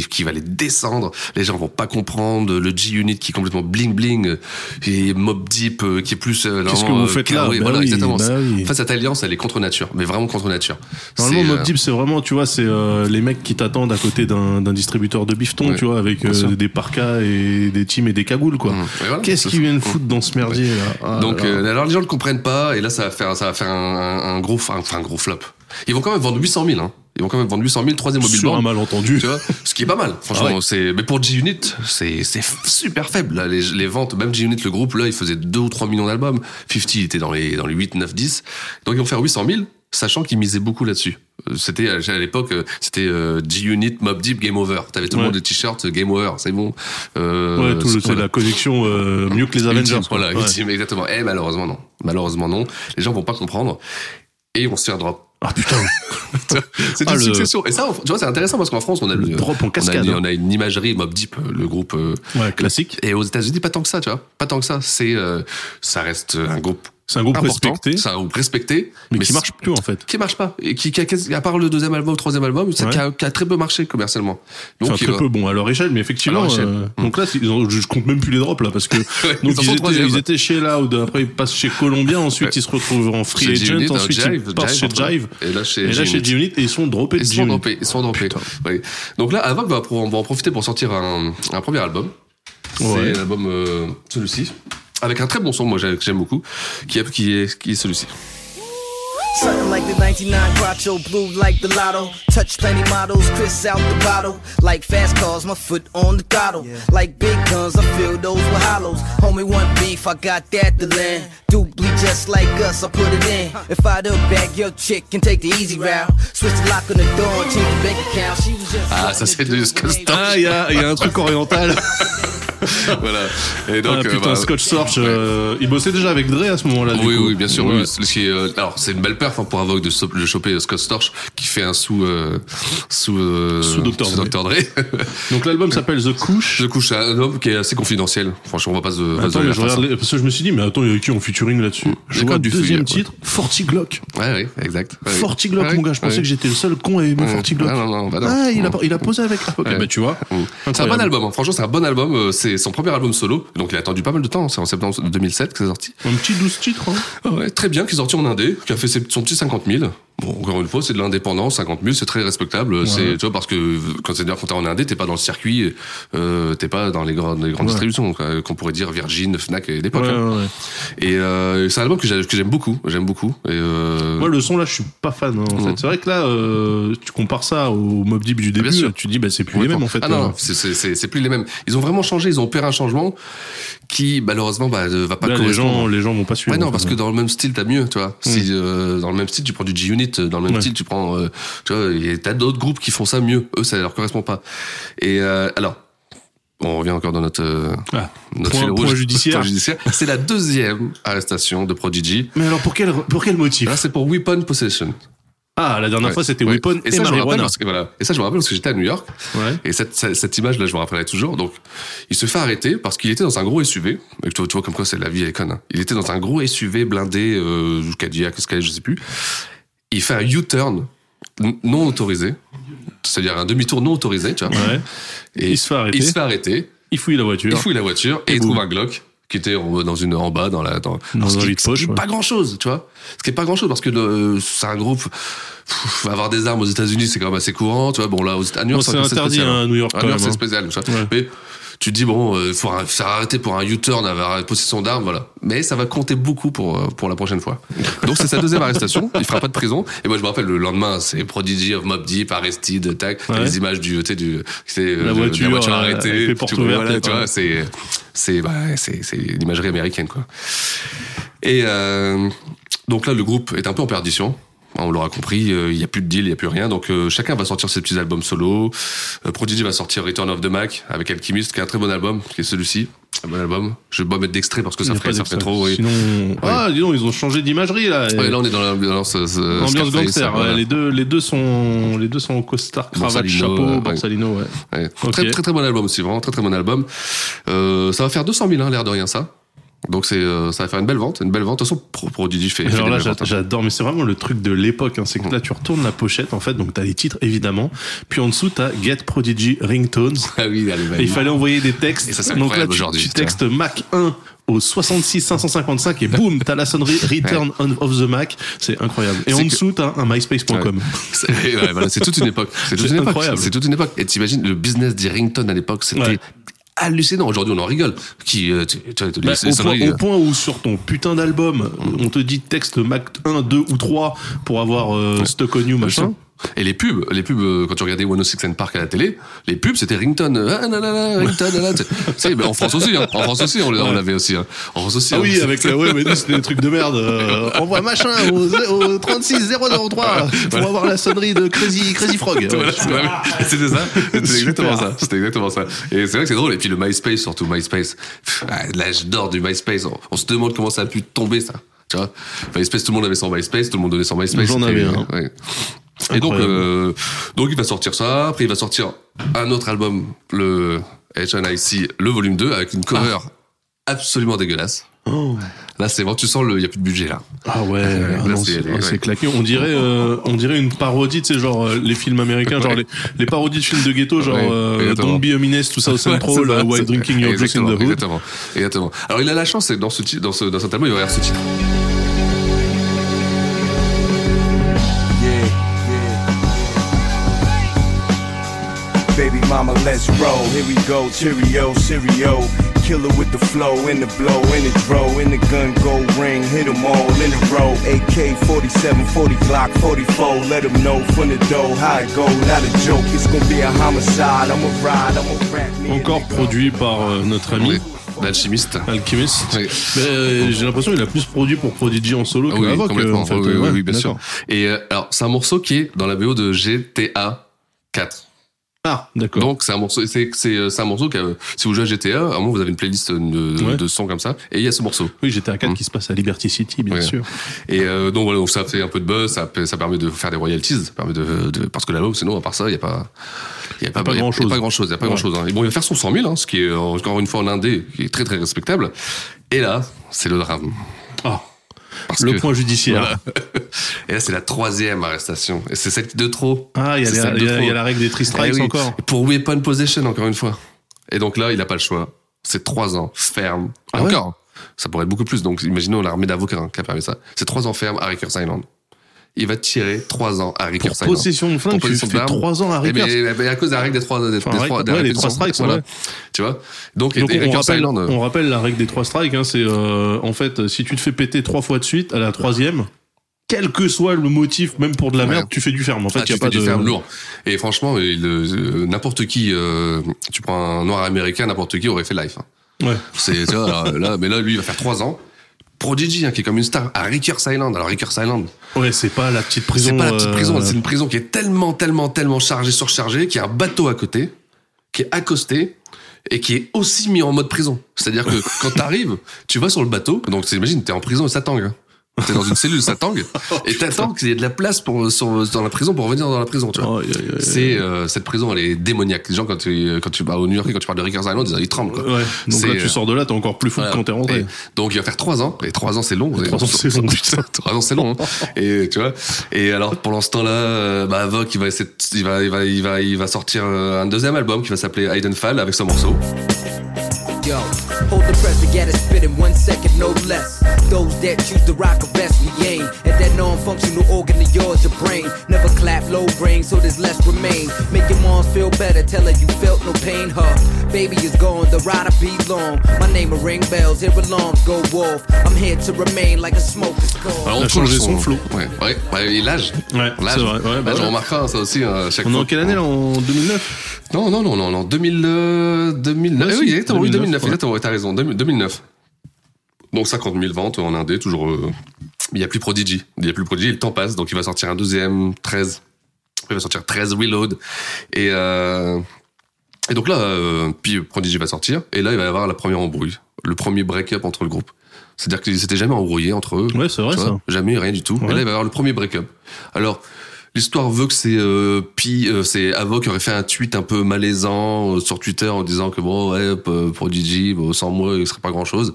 qui va les descendre. Les gens vont pas comprendre le G Unit qui est complètement bling bling et Mob Deep euh, qui est plus. euh, Qu'est-ce que vous faites euh, là carré. Bah Voilà, oui, exactement. bah oui. En fait, cette alliance, elle est contre nature, mais vraiment contre nature. Normalement, Mob euh, Deep, c'est vraiment, tu vois, c'est euh, les mecs qui t'attendent à côté d'un d'un distributeur de bifton, Ouais, tu vois, avec euh, des parkas et des teams et des cagoules, quoi. Mmh. Voilà, Qu'est-ce qu'ils viennent foutre dans ce merdier, là Ah Donc, là euh, alors les gens ne comprennent pas, et là, ça va faire, ça va faire un, gros, enfin, un gros flop. Ils vont quand même vendre 800 000, hein. Ils vont quand même vendre 800 000, troisième mobile Sur un malentendu. Tu vois, ce qui est pas mal. Franchement, Ah ouais. c'est, mais pour G-Unit, c'est, c'est super faible. Là, les, les ventes, même G-Unit, le groupe, là, il faisait 2 ou 3 millions d'albums. 50 il était dans les, dans les 8, 9, 10. Donc, ils vont faire 800 000, sachant qu'ils misaient beaucoup là-dessus. Euh, C'était, à l'époque, euh, c'était euh, G-Unit, Mob Deep, Game Over. T'avais tout le Ouais. monde des t-shirts, euh, Game Over, c'est bon. Euh, Ouais, tout le- c'est la connexion euh, mieux que les Avengers. Ultime. Voilà, Ouais. ultime, exactement. Et malheureusement, non. Malheureusement, non. Les gens vont pas comprendre. Et vont se faire drop. Ah putain. C'est Ah, une le- succession. Et ça, tu vois, c'est intéressant parce qu'en France, on a le, drop en on a cascade, une-. On a, une imagerie Mob Deep, le groupe. Ouais, classique. Et aux États-Unis, pas tant que ça, tu vois. Pas tant que ça. C'est, euh, ça reste un groupe. C'est un groupe important. respecté, C'est un groupe respecté. mais qui marche plus, en fait. Qui marche pas. Et qui, qui à part le deuxième album, le troisième album, Ouais. qui, a, qui a très peu marché commercialement. Donc, Enfin, très va- peu, bon, à leur échelle, mais effectivement. Échelle. euh, Mm. donc là, ils ont- je compte même plus les drops, là, parce que. donc, ils étaient, ils étaient chez Loud, après, ils passent chez Columbia, ensuite, Ouais. ils se retrouvent en free agent, G-Unit, ensuite, euh, ils Jive, passent chez. Jive. Et là, chez chez G-Unit. Et ils sont droppés de Ils sont droppés, ils sont droppés. Donc là, va, pro- va en profiter pour sortir un, premier album. C'est l'album euh, celui-ci. Avec un très bon son, moi j'ai- que j'aime beaucoup, qui est, qui est, qui est celui-ci. Something like the 99 Quattro, blue like the lotto. Touch plenty models, Chris out the bottle. Like fast cars, my foot on the throttle. Like big guns, I feel those with hollows. Homie, one beef, I got that to land. Dude bleed just like us, I put it in. If I the bag your chick and take the easy route. Switch the lock on the door and change the bank account. She was just Ah, ça, c'est du Scott Storch. Ah, il y a, il y a un truc oriental. voilà. Et donc, ah, euh, putain, bah, Scotch Storch, euh, il bossait déjà avec Dre à ce moment-là. Oui, oui, bien sûr. Ouais. oui. Euh, alors, c'est une belle perf hein, pour Avoc de, de choper Scott Storch, qui fait un sous, sous, Sous Dr. Dre. Dr. Dre. Donc l'album s'appelle The Couche. Je couche à un homme qui est assez confidentiel. Franchement, on va pas se, Attends, mais je face, regarde les- parce que je me suis dit, mais attends, il y a qui en featuring là-dessus? Je D'accord, vois du deuxième titre, Forty Glock. Ouais, oui, exact. Ouais. Forty Glock, Ouais, mon gars, je pensais ouais. que j'étais le seul con à aimer Ouais. Forty Glock. Ah, non, non, bah non. Ah, il a, Non. il a posé avec. Ah, ok, Ouais. bah tu vois. Mm. C'est un bon album, hein. franchement c'est un bon album, Euh, c'est son premier album solo, donc il a attendu pas mal de temps, c'est en septembre 2007 que c'est sorti. Un petit 12 titres. Hein. Ouais, très bien, qui est sorti en indé, qui a fait son petit 50 000. Bon, encore une fois, c'est de l'indépendance, 50 000, c'est très respectable. C'est, tu vois, parce que quand c'est quand t'es en indé, t'es pas dans le circuit, euh, t'es pas dans les grandes, les grandes Ouais. distributions, qu'on pourrait dire Virgin, Fnac et l'époque. Ouais, hein. ouais, ouais. Et euh, c'est un album que j'ai- que j'aime beaucoup, j'aime beaucoup. Et euh, Moi, le son là, je suis pas fan. hein, en Mm. fait. C'est vrai que là, euh, tu compares ça au Mob Deep du début, tu dis, bah, c'est plus les mêmes en fait. Ah non, Euh, c'est plus les mêmes. Ils ont vraiment changé, ils ont opéré un changement qui malheureusement bah, ne va pas là, les correspondre. gens, les gens vont pas suivre. Ouais, non, parce que dans le même style, t'as mieux, tu vois. Si euh, dans le même style, tu prends du G-Unit, dans le même Ouais. style, tu prends, euh, tu vois, t'as d'autres groupes qui font ça mieux. Eux, ça leur correspond pas. Et euh, alors, on revient encore dans notre, euh, Ah. notre Point- fil rouge. point judiciaire. C'est la deuxième arrestation de Prodigy. Mais alors, pour quel, pour quel motif? Là, c'est pour weapon possession. Ah, la dernière Ouais. fois, c'était Ouais. Weapon et, et, ça, je me rappelle parce que voilà. Et ça, je me rappelle parce que j'étais à New York. Ouais. Et cette, cette, cette image-là, je me rappellerai toujours. Donc, il se fait arrêter parce qu'il était dans un gros SUV. Et tu vois, tu vois comme quoi c'est la vie, est conne. hein. Il était dans un gros SUV blindé, euh, Cadillac, Sky, je sais plus. Il fait un U-turn non autorisé. C'est-à-dire un demi-tour non autorisé, tu vois. Et Il se fait arrêter. Il se fait arrêter. Il fouille la voiture. Il fouille la voiture et, Et il trouve un Glock qui était en, dans une en bas dans la dans, Dans ce qui- qui poche, ouais. pas grand chose tu vois ce qui est pas grand chose parce que c'est un groupe pff, avoir des armes aux États-Unis c'est quand même assez courant tu vois bon là aux à New York c'est interdit, spécial, hein, à New York, à quand New York c'est hein. spécial tu vois. Ouais. mais tu te dis bon euh, faut faire arrêter pour un U-turn avoir possession d'armes voilà mais ça va compter beaucoup pour euh, pour la prochaine fois donc c'est sa deuxième arrestation il fera pas de prison et moi je me rappelle le lendemain c'est Prodigy of Mob Deep arrested tac Ouais. les images du tu sais du c'est euh, La voiture, la voiture euh, arrêtée les portes tu vois, ouvertes, voilà, tu vois c'est c'est bah, c'est c'est l'imagerie américaine quoi. Et euh, donc là le groupe est un peu en perdition. On l'aura compris, euh, il y a plus de deal, il y a plus rien. Donc euh, chacun va sortir ses petits albums solo. Euh, Prodigy va sortir Return of the Mac avec Alchemist, qui est un très bon album, qui est celui-ci, un bon album. Je vais pas mettre d'extrait parce que ça ferait, ça ferait trop. Oui. Sinon, ah, dis donc, ils ont changé d'imagerie là. Ouais, là on est dans l'ambiance euh, Ambiance gangster. voilà. ouais, les deux, les deux sont, les deux sont en costard, cravate, chapeau. Borsalino, ouais. Très, très très bon album aussi, vraiment très très bon album. Euh, ça va faire 200 000, hein, l'air de rien ça. Donc c'est, euh, ça va faire une belle vente, une belle vente. De toute façon, Pro- Prodigy fait. Alors là, hein. j'adore, mais c'est vraiment le truc de l'époque. Hein. C'est que là, tu retournes la pochette, en fait, donc t'as les titres évidemment, puis en dessous t'as Get Prodigy Ringtones. Ah oui, allez, Et il fallait envoyer des textes. Et ça, c'est donc là, tu, textes Mac 1 au 66 555 et boum, t'as la sonnerie Return on of the Mac. C'est incroyable. Et en C'est que- dessous, t'as un myspace.com. C'est ouais, voilà, c'est toute une époque. C'est toute C'est une époque. C'est toute une époque. Et t'imagines le business des ringtones à l'époque, c'était Ouais. Hallucinant. Aujourd'hui, on en rigole. Qui, euh, tu, tu, tu- Bah, les- au, point, au point où sur ton putain d'album, on te dit texte Mac 1, 2 ou 3 pour avoir euh, Stock on You, machin. Et les pubs, les pubs, euh, quand tu regardais 106 and Park à la télé, les pubs c'était ringtone. euh, Ah, là, là, là, ringtone, là, en France aussi, hein. En France aussi, on, l'a- l'avait aussi. hein. En France aussi. Ah hein. oui, avec euh, ouais, mais nous, c'était des trucs de merde. Euh, envoie machin au, au 36 003 pour avoir la sonnerie de Crazy Crazy Frog. Voilà. C'était ça. C'était exactement ça. C'était exactement ça. Et c'est vrai que c'est drôle. Et puis le MySpace, surtout MySpace. Pff, ah, L'âge d'or du MySpace. On, on se demande comment ça a pu tomber, ça. Tu vois? MySpace, tout le monde avait son MySpace, tout le monde donnait son MySpace. J'en avais un. ouais. Et donc, euh, donc il va sortir ça. Après, il va sortir un autre album, le HNIC, le volume 2, avec une cover absolument dégueulasse. Oh. Là, c'est bon, tu sens il y a plus de budget, là. Ah ouais, Ouais, ah non, c'est- ouais. ah, c'est claqué. On dirait, euh, on dirait une parodie, tu sais, genre euh, les films américains, genre Ouais. les, les parodies de films de ghetto, genre Ouais, euh. Don't Be a Menace, tout ça au Ouais, Central, ça, euh, While Drinking Your Juice in the Hood. Exactement, exactement. Alors il a la chance, dans ce dans ce, dans cet album, il va y avoir ce titre. Mama, let's roll. Here we go. Cheerio, Cheerio. Killer with the flow, in the blow, in the dro, in the gun, go ring, hit 'em all in a row. AK 47, 40 Glock, 44. Let 'em know from the dough how it go. Not a joke, it's gonna be a homicide. I'm a ride, I'm a rap. Encore produit par euh, notre ami Oui. L'alchimiste. Alchemist. Oui. Mais euh, j'ai l'impression qu'il a plus produit pour Prodigy en solo Ah que oui, Havoc, complètement. en fait. oui, oui, Ouais, oui, bien sûr. Et euh, alors, c'est un morceau qui est dans la BO de GTA 4. Ah, d'accord. Donc c'est un morceau, c'est c'est euh, c'est un morceau que si vous jouez à GTA, à un moment vous avez une playlist de, Ouais. de sons comme ça, et il y a ce morceau. Oui, à 4 Mm. qui se passe à Liberty City, bien Ouais. sûr. Et euh, donc voilà, donc ça fait un peu de buzz, ça, ça permet de faire des royalties, ça permet de, de parce que l'album, sinon à part ça, il y a pas, il y a pas, pas a- grand-chose. il y a pas grand chose, il y a pas grand chose. Et bon, il va faire son 100 000, hein, ce qui est euh, encore une fois en indé, qui est très très respectable. Et là, c'est le drame. Ah, Parce le que- point judiciaire. Voilà. Et là, c'est la troisième arrestation. Et c'est celle de trop. Ah, il y, a la- règle des three strikes Eh oui. encore. Pour weapon possession, encore une fois. Et donc là, il n'a pas le choix. C'est trois ans ferme. Ah ouais encore. Ça pourrait être beaucoup plus. Donc, imaginons l'armée d'avocats hein, qui a permis ça. C'est trois ans ferme à Rikers Island. Il va tirer 3 ans à Rickers Pour possession de flingue, tu fais d'arme. 3 ans à Eh ben, eh ben, à cause de la règle des 3 des, Enfin, des des ouais, les répétitions. trois strikes, Voilà. ouais. Tu vois? Donc, Donc et, et on, rappelle, euh, on rappelle la règle des trois strikes, hein, c'est euh, en fait si tu te fais péter trois fois de suite à la troisième, quel que soit le motif, même pour de la Ouais. merde, tu fais du ferme. En fait, Ah, tu y a fais pas du de ferme lourd. Et franchement, il, euh, n'importe qui, euh, tu prends un noir américain, n'importe qui aurait fait life. hein. Ouais. C'est, tu là, là, mais là, lui, il va faire 3 ans. Prodigy, hein, qui est comme une star, à Rickers Island. Alors, Rickers Island, Ouais, c'est pas la petite prison. c'est pas la petite euh, prison, c'est une prison qui est tellement, tellement, tellement chargée, surchargée, qu'il y a un bateau à côté, qui est accosté, et qui est aussi mis en mode prison. C'est-à-dire que quand t'arrives, tu vas sur le bateau, donc t'imagines, t'es en prison et ça tangue. hein. T'es dans une cellule, ça tangue, et t'attends qu'il y ait de la place pour, sur- dans la prison pour revenir dans la prison, tu vois. C'est euh, cette prison, elle est démoniaque. Les gens quand tu quand tu vas au New York, quand tu parles de Rickers Island, ils, ils tremblent. Quoi. Ouais. Donc là, tu euh, sors de là, t'es encore plus fou Voilà. que quand t'es rentré. Et donc il va faire trois ans. Et trois ans, c'est long. Trois ans, c'est long, putain. trois ans, c'est long. hein. Et tu vois. Et alors ce temps-là, euh, bah Avoc, il va essayer, il va, il va, il va, il va sortir un deuxième album qui va s'appeler Hidden Fall avec ce morceau. Yo, hold the press to get it spit in one second, no less. Those that choose to rock a vest, we aim at that non-functional organ of yours, your brain. Never clap low brain, so there's less remain. Make your moms feel better, tell her you felt no pain. Her baby is gone, the rider be long. My name will ring bells, hear alarms go off. I'm here to remain like a smoker's call. Alors, Il a changé son flow. Ouais, ouais, ouais, et l'âge. Ouais, L'âge. c'est vrai. Ouais, bah L'âge, ouais. on remarquera ça aussi à chaque On est fois. en quelle année là En 2009 Non, non, non, non, non, 2000, euh, 2009. Ouais, Eh si, oui, exactement, oui, 2009, 2009, ouais. exactement, t'as raison, 2000 2009. Donc 50 000 ventes en Indé, toujours. euh, Il n'y a plus Prodigy. Il n'y a plus Prodigy, le temps passe, donc il va sortir un deuxième, 13. Après, il va sortir 13 Reload. Et, euh, et donc là, euh, puis Prodigy va sortir, et là, il va y avoir la première embrouille. Le premier break-up entre le groupe. C'est-à-dire qu'ils s'étaient jamais embrouillés entre eux. Ouais, c'est vrai ça. Jamais, rien du tout. Ouais. Et là, il va y avoir le premier break-up. Alors, l'histoire veut que c'est euh, Pi, euh, c'est Avo qui aurait fait un tweet un peu malaisant euh, sur Twitter en disant que bon, ouais, Prodigy, bon, sans moi, il serait pas grand-chose.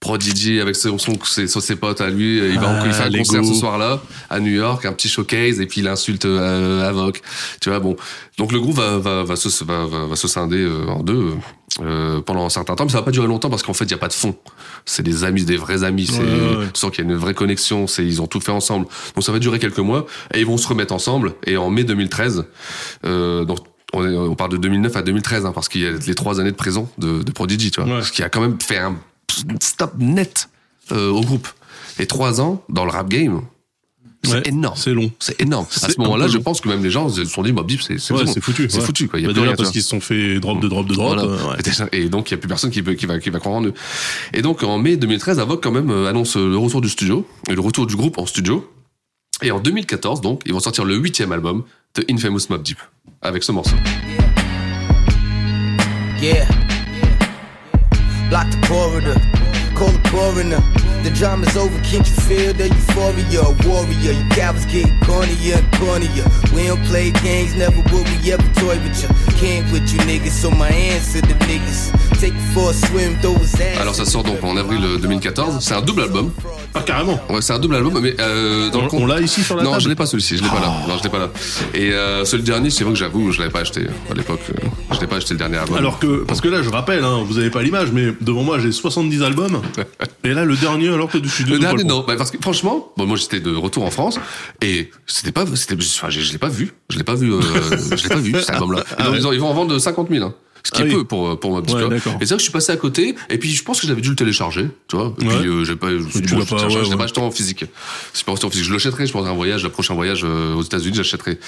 Prodigy avec son, son, ses, ses potes à lui, il va Ah, il fait un concert ce soir-là à New York, un petit showcase et puis il insulte euh, Avoc. Tu vois bon, donc le groupe va va va se va, va, va se scinder euh, en deux euh, pendant un certain temps, mais ça va pas durer longtemps parce qu'en fait il y a pas de fond. C'est des amis, des vrais amis. C'est ouais. tu sens qu'il y a une vraie connexion. C'est ils ont tout fait ensemble. Donc ça va durer quelques mois et ils vont se remettre ensemble. Et en mai 2013, euh, donc on, est- on parle de 2009 à 2013 hein, parce qu'il y a les trois années de prison de, de Prodigy, tu vois, Ouais. ce qui a quand même fait un stop net euh, au groupe. Et trois ans dans le rap game, c'est Ouais, énorme. C'est long. C'est énorme. À ce moment-là, je pense que même les gens se sont dit, Mob Deep, c'est Ouais, foutu. C'est ouais. foutu, quoi. Il y a Bah, plus rien, parce qu'ils se sont fait drop de drop de drop. Voilà. euh, ouais. Et donc, il n'y a plus personne qui, peut- qui, va, qui va croire en eux. Et donc, en mai 2013, Avoc, quand même, euh, annonce euh, le retour du studio, et le retour du groupe en studio. Et en 2014, donc, ils vont sortir le huitième album de Infamous Mob Deep, avec ce morceau. Yeah. Block the corridor, call the coroner. The drama's over, can't you feel the euphoria? Warrior, you cowards getting cornier and cornier. Play games, never will ever toy you. Can't with you niggas, so my niggas. Take for a swim. Alors, ça sort donc en avril euh, 2014. C'est un double album. Ah, carrément. Ouais, c'est un double album, mais euh, dans le On, compte- on l'a ici sur la Non, table. je l'ai pas celui-ci, je l'ai pas là. Non, je l'ai pas là. Et euh, celui dernier, c'est vrai que j'avoue, je l'avais pas acheté à l'époque. euh, Je l'ai pas acheté le dernier album. Alors que, parce que là, je rappelle, hein, vous avez pas l'image, mais devant moi, j'ai 70 albums. et là, le dernier, alors que je suis Le désolé, dernier, le non. Bah, parce que franchement, bon, moi j'étais de retour en France et c'était pas, c'était, enfin, je, je l'ai pas vu. Je l'ai pas vu, euh, je l'ai pas vu, cet album-là. Ils, Ah ouais. ils ils vont en vendre 50 000, hein. Ce qui Ah est oui. peu pour, pour Mob Deep, Ouais. Et c'est vrai que je suis passé à côté, et puis je pense que j'avais dû le télécharger, tu vois. Et Ouais. puis, euh, j'ai pas, je suis Tu bon, je pas, ouais, pas acheté en physique. C'est pas acheté en physique. Je l'achèterai, je pense, un voyage, le prochain voyage euh, aux États-Unis, j'achèterai.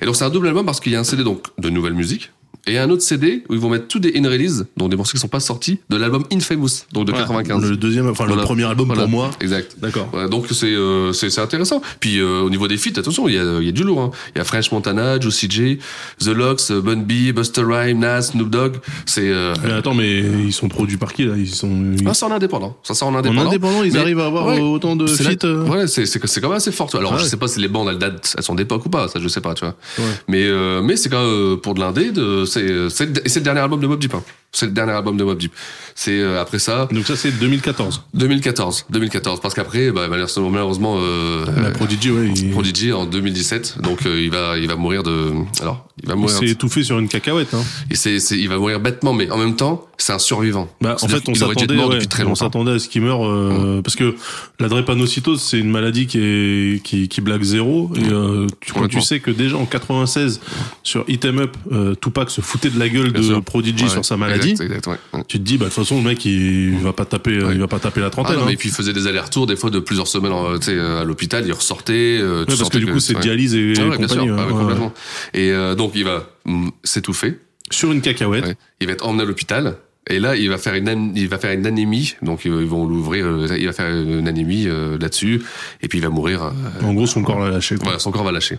Et donc, c'est un double album parce qu'il y a un CD, donc, de nouvelle musique. Et un autre CD où ils vont mettre tous des in-release, donc des morceaux qui sont pas sortis, de l'album Infamous, donc de Ouais. 95. Le deuxième, enfin, Voilà. le premier album Voilà. pour moi. Exact. D'accord. Ouais, donc c'est euh, c'est c'est intéressant. Puis euh, au niveau des feats, attention, il y a, il y a du lourd. hein. Il y a French Montana, Juicy J, The Locks, Bun B, Buster Rhyme, Nas, Snoop Dogg. C'est euh, Mais attends, mais ils sont produits par qui là? Ils sont. ah, c'est en indépendant. Ça sort en en indépendant. indépendant, ils Mais- arrivent à avoir ouais. autant de feats. euh, Ouais, c'est c'est quand même assez fort. tu vois. Alors Ah je sais pas si les bandes elles datent, elles sont d'époque ou pas, ça je sais pas, tu vois. Ouais. Mais euh, mais c'est quand même euh, pour de l'indé, de- c'est c'est le- dernier album de Mob Deep. C'est le dernier album de Mob Deep. C'est euh, après ça, Donc ça, c'est 2014. 2014, 2014, parce qu'après, bah, malheureusement, malheureusement euh, Prodigy, ouais. il- Prodigy en 2017, donc euh, il va, il va mourir de, alors, il va Il mourir. s'est étouffé sur une cacahuète. Hein. Et c'est, il va mourir bêtement, mais en même temps, c'est un survivant. Bah, en fait, on s'attendait, ouais, on à ce qu'il meure euh, parce que la drépanocytose, c'est une maladie qui est qui, qui blague zéro. Et euh, tu, quand tu sais que déjà en 96 sur Hit 'em Up, Tupac se foutait de la gueule Bien de sûr. Prodigy Ouais, sur sa maladie. Exact, exact. Tu te dis, bah toute façon, le mec, il va pas taper, euh, Ouais. il va pas taper la Ah trentaine. non, hein. mais puis il faisait des allers-retours des fois de plusieurs semaines tu sais, à l'hôpital, il ressortait. euh, Ouais, parce que du coup, c'est dialyse et, Ah bien sûr, compagnie. ah complètement. Et euh, donc il va mm, s'étouffer. Sur une cacahuète. Il va être emmené à l'hôpital. Et là, il va faire une, il va faire une anémie. Donc, ils vont l'ouvrir. euh, Il va faire une anémie euh, là-dessus. Et puis, il va mourir. euh, En gros, son corps l'a lâché. quoi. voilà, son corps va lâcher.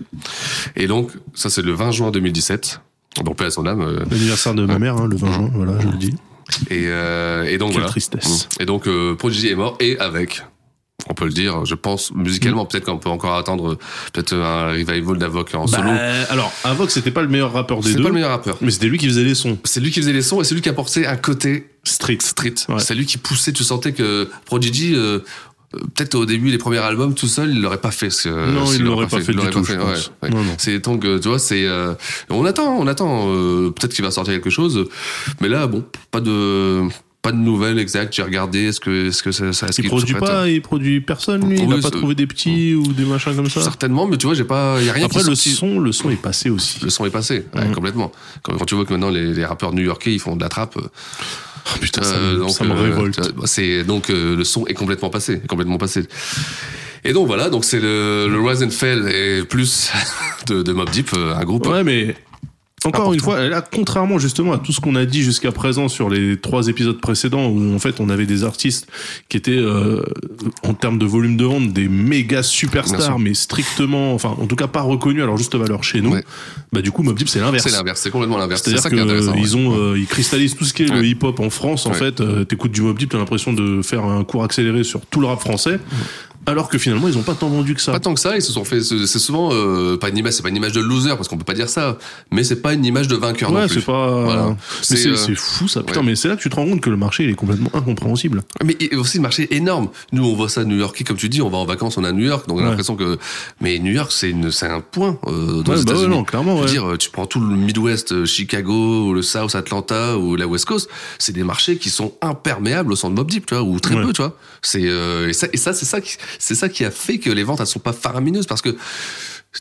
Et donc, ça, c'est le 20 juin 2017. Donc, paix à son âme. euh, L'anniversaire de ma mère, hein, le 20 juin, voilà, je le dis. Et, euh, et donc, Quelle voilà. tristesse. Et donc, euh, Prodigy est mort. Et avec, on peut le dire, je pense, Mm. musicalement, peut-être qu'on peut encore attendre euh, peut-être un revival d'Avoc en solo. Bah, alors, Avoc, c'était pas le meilleur rappeur des C'est deux, pas le meilleur rappeur. mais c'était lui qui faisait les sons. C'est lui qui faisait les sons et c'est lui qui apportait un côté Street. street. Ouais. C'est lui qui poussait. Tu sentais que Prodigy, euh, peut-être au début, les premiers albums, tout seul, il l'aurait pas fait. ce- Non, il l'aurait pas fait il l'aurait du tout, ouais, ouais. Non, non. C'est donc, euh, tu vois, c'est. euh, on attend, on attend. euh, peut-être qu'il va sortir quelque chose, mais là, bon, pas de. Pas de nouvelles exactes, j'ai regardé, est-ce que, est-ce que ça, ça est-ce Il qu'il produit pas, il produit personne, lui. il Oui, a pas trouvé des petits ou des machins comme ça. Certainement, mais tu vois, j'ai pas, y a rien Après, qui le sorti. son, le son est passé aussi. Le son est passé, ouais, Mhm. complètement. Quand, quand tu vois que maintenant les, les rappeurs new-yorkais ils font de la trappe, euh, Oh, putain, ça, Euh, donc, ça me euh, révolte. C'est donc euh, le son est complètement passé, complètement passé. Et donc voilà, donc c'est le, le Rise and Fall et plus de, de Mob Deep, un groupe. Ouais, mais encore Important. une fois, là, contrairement justement à tout ce qu'on a dit jusqu'à présent sur les trois épisodes précédents, où en fait on avait des artistes qui étaient euh, en termes de volume de vente des méga superstars, mais strictement, enfin en tout cas pas reconnus à leur juste valeur chez nous. Ouais. Bah du coup, Mob Deep c'est l'inverse. C'est l'inverse, c'est complètement l'inverse. C'est C'est-à-dire que ils ont, euh, ils cristallisent tout ce qui est le hip-hop en France. En fait, euh, t'écoutes du Mob Deep, t'as l'impression de faire un cours accéléré sur tout le rap français, alors que finalement ils ont pas tant vendu que ça. Pas tant que ça, ils se sont fait. C'est souvent euh, pas une image, c'est pas une image de loser parce qu'on peut pas dire ça, mais c'est pas une image de vainqueur non Ouais, plus. c'est pas. Voilà. Mais C'est, c'est euh, c'est fou ça. Putain, ouais. mais c'est là que tu te rends compte que le marché il est complètement incompréhensible. Mais et aussi le marché est énorme. Nous, on voit ça New Yorkais, comme tu dis, on va en vacances, on est à New York, donc on a Ouais. l'impression que. Mais New York, c'est une, c'est un point euh, dans les bah États-Unis. non, clairement, Je veux dire, tu prends tout le Midwest, euh, Chicago, ou le South Atlanta ou la West Coast, c'est des marchés qui sont imperméables au centre Mob Deep, tu vois, ou très peu, tu vois. C'est euh, et ça, et ça, c'est ça qui, c'est ça qui a fait que les ventes elles sont pas faramineuses parce que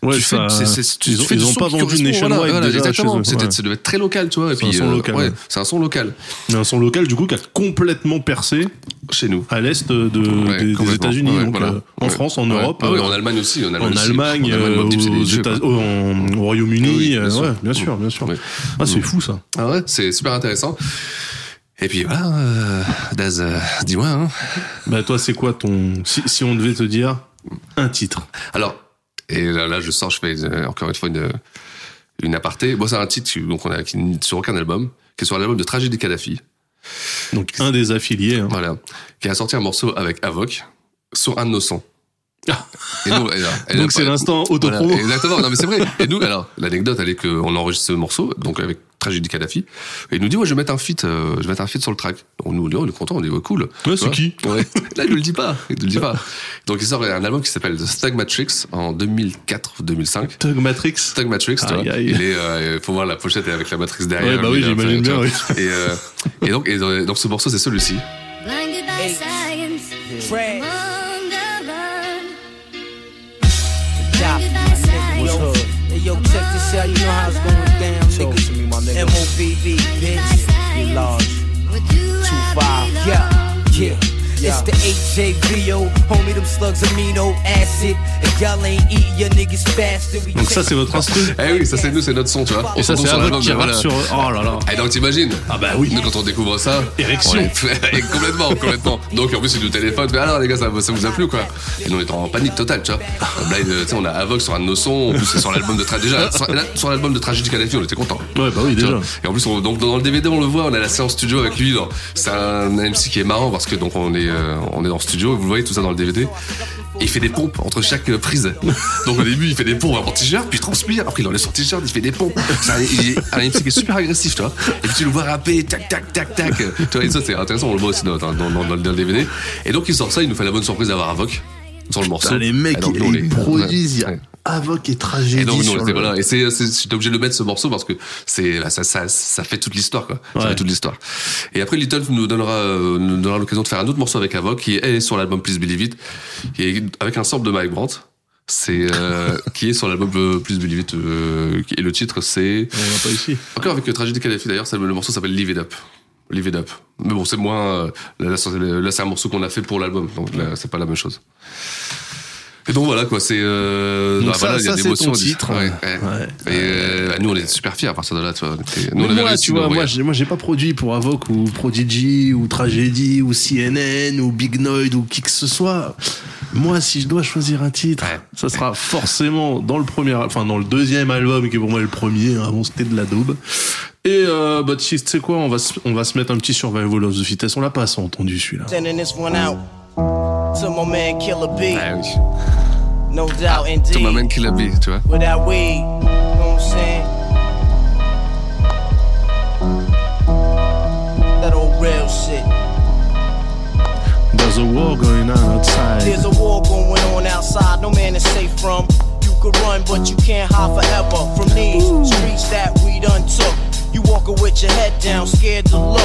Ouais, tu fais, ça- c'est- c'est- tu ils ont- fais ils du ont son pas vendu nationwide voilà, voilà, déjà exactement. eux, ouais. Ça devait être très local, tu vois. Et C'est un son euh, local, ouais, ouais. c'est un son local un son local du coup qui a complètement percé chez nous. à l'est de, des- des. États-unis, voilà. euh, en. France, en. Europe, Ah euh, en Allemagne aussi. En Allemagne, en. Allemagne, euh, au, Royaume-Uni, bien sûr. bien sûr. Ah, c'est Mm. fou ça. Ah ouais, c'est super intéressant. Et puis voilà, euh, Daz, euh, dis-moi. Hein. Bah toi, c'est quoi ton si, si on devait te dire un titre? Alors, et là, là, je sors, je fais euh, encore une fois une, une aparté. Moi, c'est un titre donc on a, qui n'est sur aucun album, qui est sur l'album de Tragédie Kadhafi. Donc un des affiliés. hein. Voilà. Qui a sorti un morceau avec Avoc sur un de nos sons. Ah. Et nous, et là- et là- Donc c'est l'instant Voilà, autopromo. exactement. Non, mais c'est vrai. Et nous, alors, l'anecdote, elle est qu'on enregistre ce morceau, donc avec Tragédie Kadhafi. Et il nous dit, ouais, je vais mettre un feat, euh, je vais mettre un feat sur le track. Donc nous, on est content, on dit, ouais, cool. Ouais, c'est qui Ouais. Là, il nous le dit pas. Il nous le dit pas. Donc il sort un album qui s'appelle The Stag Matrix en 2004 ou 2005. Tug Matrix. Stag Matrix, tu vois. Il est, euh, faut voir la pochette avec la matrice derrière. Ouais, bah oui, j'imagine bien, oui. Et, euh, et donc, et donc, donc ce morceau, c'est celui-ci. On. Yo, check this out. You know how it's going down, Talk nigga. to me, my nigga. M-O-B-B, bitch. You large. What do Two I five, belong? yeah, yeah. It's the HJVO, homie, them slugs amino acid. If y'all ain't eating your niggas faster, we Donc ça c'est votre instru. Eh oui, ça c'est nous, c'est notre son, tu vois. Et On ça s'en c'est qui voilà. rappe sur. Oh là là. Et donc t'imagines Ah bah oui. Nous quand on découvre ça, Érection. on est- et complètement, complètement. Donc en plus il nous téléphone, mais alors les gars, ça, ça vous a plu quoi Et nous on est en panique totale, tu vois. Blind, tu sais, on a Avoc sur un de nos sons, en plus c'est sur l'album de Tra- déjà sur, l'album de Tragédie Kadhafi, on était content. Ouais bah oui Tu déjà. vois. Et en plus, on- donc dans le DVD, on le voit, on a la séance studio avec lui. C'est un MC qui est marrant parce que donc on est euh, on est dans le studio, vous le voyez tout ça dans le DVD. Et il fait des pompes entre chaque euh, prise. Donc au début, il fait des pompes en t-shirt, puis il transpire. Après, il enlève son t-shirt, il fait des pompes. C'est un, il est un MC qui est super agressif, tu vois. Et puis tu le vois rapper, tac, tac, tac, tac. Tu vois, et ça, c'est intéressant, on le voit aussi dans, dans, dans, dans le DVD. Et donc, il sort ça, il nous fait la bonne surprise d'avoir Avoc sur le morceau. Putain, les mecs, ils, produisent, Ouais. Avoc et Tragédie Et donc, c'est- le- voilà. Et c'est, j'étais obligé de mettre ce morceau parce que c'est, ça, ça, ça fait toute l'histoire, quoi. Ça Ouais. fait toute l'histoire. Et après, Little nous donnera, euh, nous donnera l'occasion de faire un autre morceau avec Avoc qui est sur l'album Please Believe It, qui est avec un sample de Mike Brandt. C'est, euh, qui est sur l'album euh, Please Believe It, euh, et le titre c'est, On l'a pas ici. encore avec euh, Tragédie Kadhafi d'ailleurs, le morceau s'appelle Live It Up. Live It Up. Mais bon, c'est moins, euh, là, là, c'est un morceau qu'on a fait pour l'album, donc là, c'est pas la même chose. Et donc voilà quoi, c'est euh, Donc bah, ça- voilà, il y a ça, des ton titre. Ouais, ouais. Ouais. Et euh, bah, nous on est super fiers à partir de là, tu vois. était- Nous on avait moi, réussi tu vois, moi, j'ai, moi, j'ai pas produit pour Avoc ou Prodigy ou Tragédie ou CNN ou Big Noid ou qui que ce soit. Moi, si je dois choisir un titre, Ouais. ça sera forcément dans le premier, enfin dans le deuxième album qui est pour moi le premier. hein, Avant, c'était de la daube. Et euh, bah, tu sais quoi, on va se, on va se mettre un petit Survival of the Fittest. On l'a pas assez entendu celui-là. Sending this one out to my man Killer B. Ouais, oui. No doubt, ah, To my man indeed. Killer B, tu vois. Without weed, you know what I'm saying? That old real shit. There's a war going on outside. There's a war going on outside, no man is safe from. You could run, but you can't hide forever from these streets that we done took. You walking with your head down, scared to look.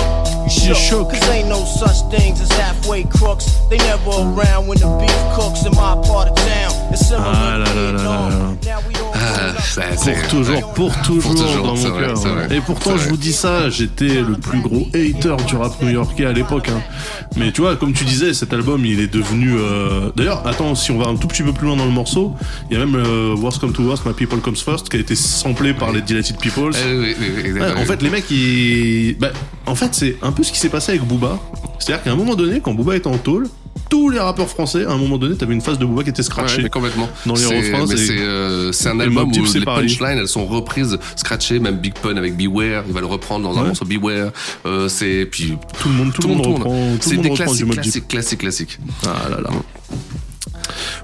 You shook, shook. cause ain't no such things as halfway crooks. They never around when the beef cooks in my part of town. It's similar Ah là to là là là là. Ah, c'est- Pour toujours, pour toujours, dans mon cœur. Et pourtant, je vous dis ça, j'étais le plus gros hater du rap new-yorkais à l'époque. hein. Mais tu vois, comme tu disais, cet album, il est devenu. euh, D'ailleurs, attends, si on va un tout petit peu plus loin dans le morceau, il y a même euh, Worst Come to Worst, My People Comes First, qui a été samplé par les Dilated Peoples. Eh oui, oui, oui, Ouais, en fait, les mecs, ils... bah, en fait, c'est un peu ce qui s'est passé avec Booba. C'est-à-dire qu'à un moment donné, quand Booba était en tôle, tous les rappeurs français, à un moment donné, t'avais une phase de Booba qui était Ouais, scratchée. mais complètement. Dans les C'est- refrains, c'est- c'est euh, c'est un album où c'est les punchlines elles sont reprises, scratchées, même Big Pun avec Beware, il va le reprendre dans un Ouais. morceau Beware. Euh, c'est puis tout le monde, tout, le monde reprend, tout le C'est monde des reprend du classiques, Mobb Deep. classiques, classiques, classiques. Ah là là.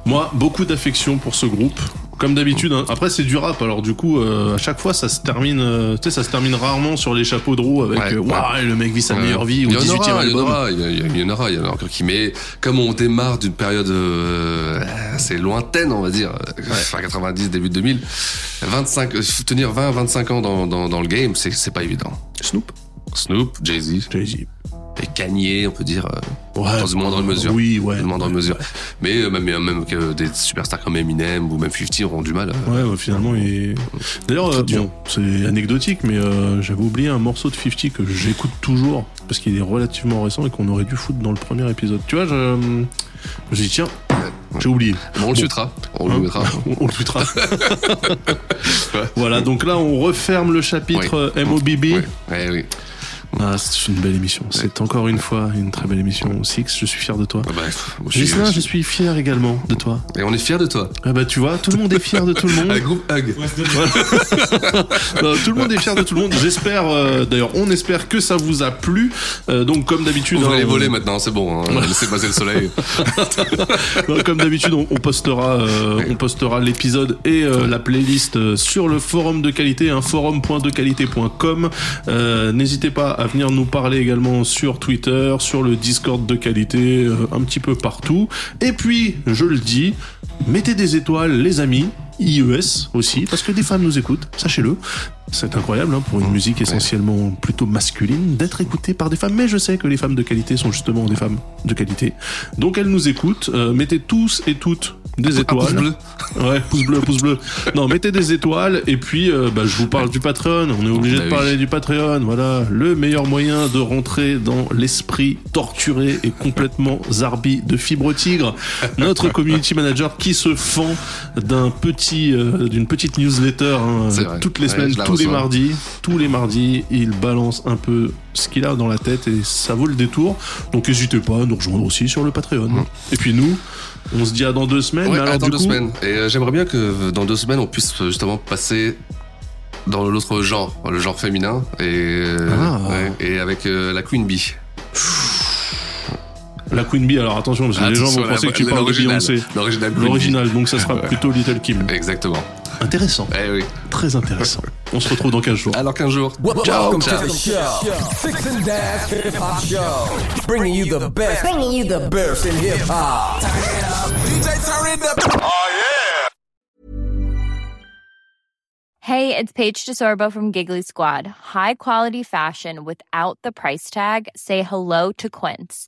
Moi, beaucoup d'affection pour ce groupe. Comme d'habitude, hein. après c'est du rap, alors du coup, euh, à chaque fois ça se termine, euh, tu sais, ça se termine rarement sur les chapeaux de roue avec Ouais, euh, ouais. Waouh, le mec vit sa Ouais. meilleure vie il ou y en 18 aura, il y en aura, il y, il en aura, il y en encore qui. Mais comme on démarre d'une période assez lointaine, on va dire, fin 90, début 2000, 25, euh, tenir 20, 25 ans dans, dans, dans le game, c'est c'est pas évident. Snoop, Snoop, Jay-Z Jay-Z. Et Kanye, on peut dire. euh, Ouais, dans une moindre mesure. Oui, ouais. Une moindre ouais. mesure. Mais euh, même, même que des superstars comme Eminem ou même 50 auront du mal. euh, Ouais, finalement, il... D'ailleurs, euh, bon, c'est anecdotique, mais j'avais oublié un morceau de 50 que j'écoute toujours, parce qu'il est relativement récent et qu'on aurait dû foutre dans le premier épisode. Tu vois, je, je dis, tiens, j'ai oublié. Bon, on le suitera. On le Hein mettra. on, le tweetera. Voilà, donc là, on referme le chapitre Oui. MOBB. Ouais, oui. Ah, c'est une belle émission. C'est encore une fois une très belle émission. Six, je suis fier de toi. Ah bah, je suis- Gislain, je suis fier également de toi. Et on est fiers de toi. Ah bah tu vois, tout le monde est fier de tout le monde. Un groupe Hug. Tout le monde est fier de tout le monde. J'espère, euh, d'ailleurs, on espère que ça vous a plu. Euh, donc comme d'habitude, Ouvrez hein, les on- volets maintenant, c'est bon. Hein. Laissez passer le soleil. Non, comme d'habitude, on, on postera, euh, on postera l'épisode et euh, la playlist sur le forum de qualité, un forum.dequalité.com. Euh, N'hésitez pas à venir nous parler également sur Twitter, sur le Discord de qualité, euh, un petit peu partout. Et puis, je le dis, mettez des étoiles, les amis. IES aussi, parce que des femmes nous écoutent, sachez-le. C'est incroyable hein, pour une musique essentiellement plutôt masculine d'être écoutée par des femmes, mais je sais que les femmes de qualité sont justement des femmes de qualité. Donc elles nous écoutent. Euh, mettez tous et toutes des Un étoiles. pouce bleu. Ouais, pouce bleu, pouce bleu. Non, mettez des étoiles et puis euh, bah, je vous parle du Patreon. On est obligé Bah de oui. parler du Patreon. Voilà, le meilleur moyen de rentrer dans l'esprit torturé et complètement zarbi de Fibre Tigre, notre community manager qui se fend d'un petit, euh, d'une petite newsletter hein, toutes les Ouais, semaines, tous les mardis, tous les mardis, il balance un peu ce qu'il a dans la tête et ça vaut le détour. Donc n'hésitez pas à nous rejoindre aussi sur le Patreon. Et puis nous, on se dit à dans deux semaines. Ouais, mais alors attends du deux coup, semaines. Et euh, j'aimerais bien que euh, dans deux semaines, on puisse euh, justement passer dans l'autre genre, le genre féminin, et, Ah. ouais, et avec euh, la Queen Bee. La Queen Bee, alors attention, parce que les gens vont penser la- que tu parles de. Beyoncé. L'original. L'original, donc ça sera Ouais. plutôt Little Kim. Exactement. Intéressant. Eh oui. Très intéressant. On se retrouve dans 15 jours. Alors qu'un jour. Welcome ciao. to the show. Six and Dash Hip Hop Show. Bringing you the best. Bringing you the best in hip hop. DJ turn it up. Hey, it's Paige DeSorbo from Giggly Squad. High quality fashion without the price tag. Say hello to Quince.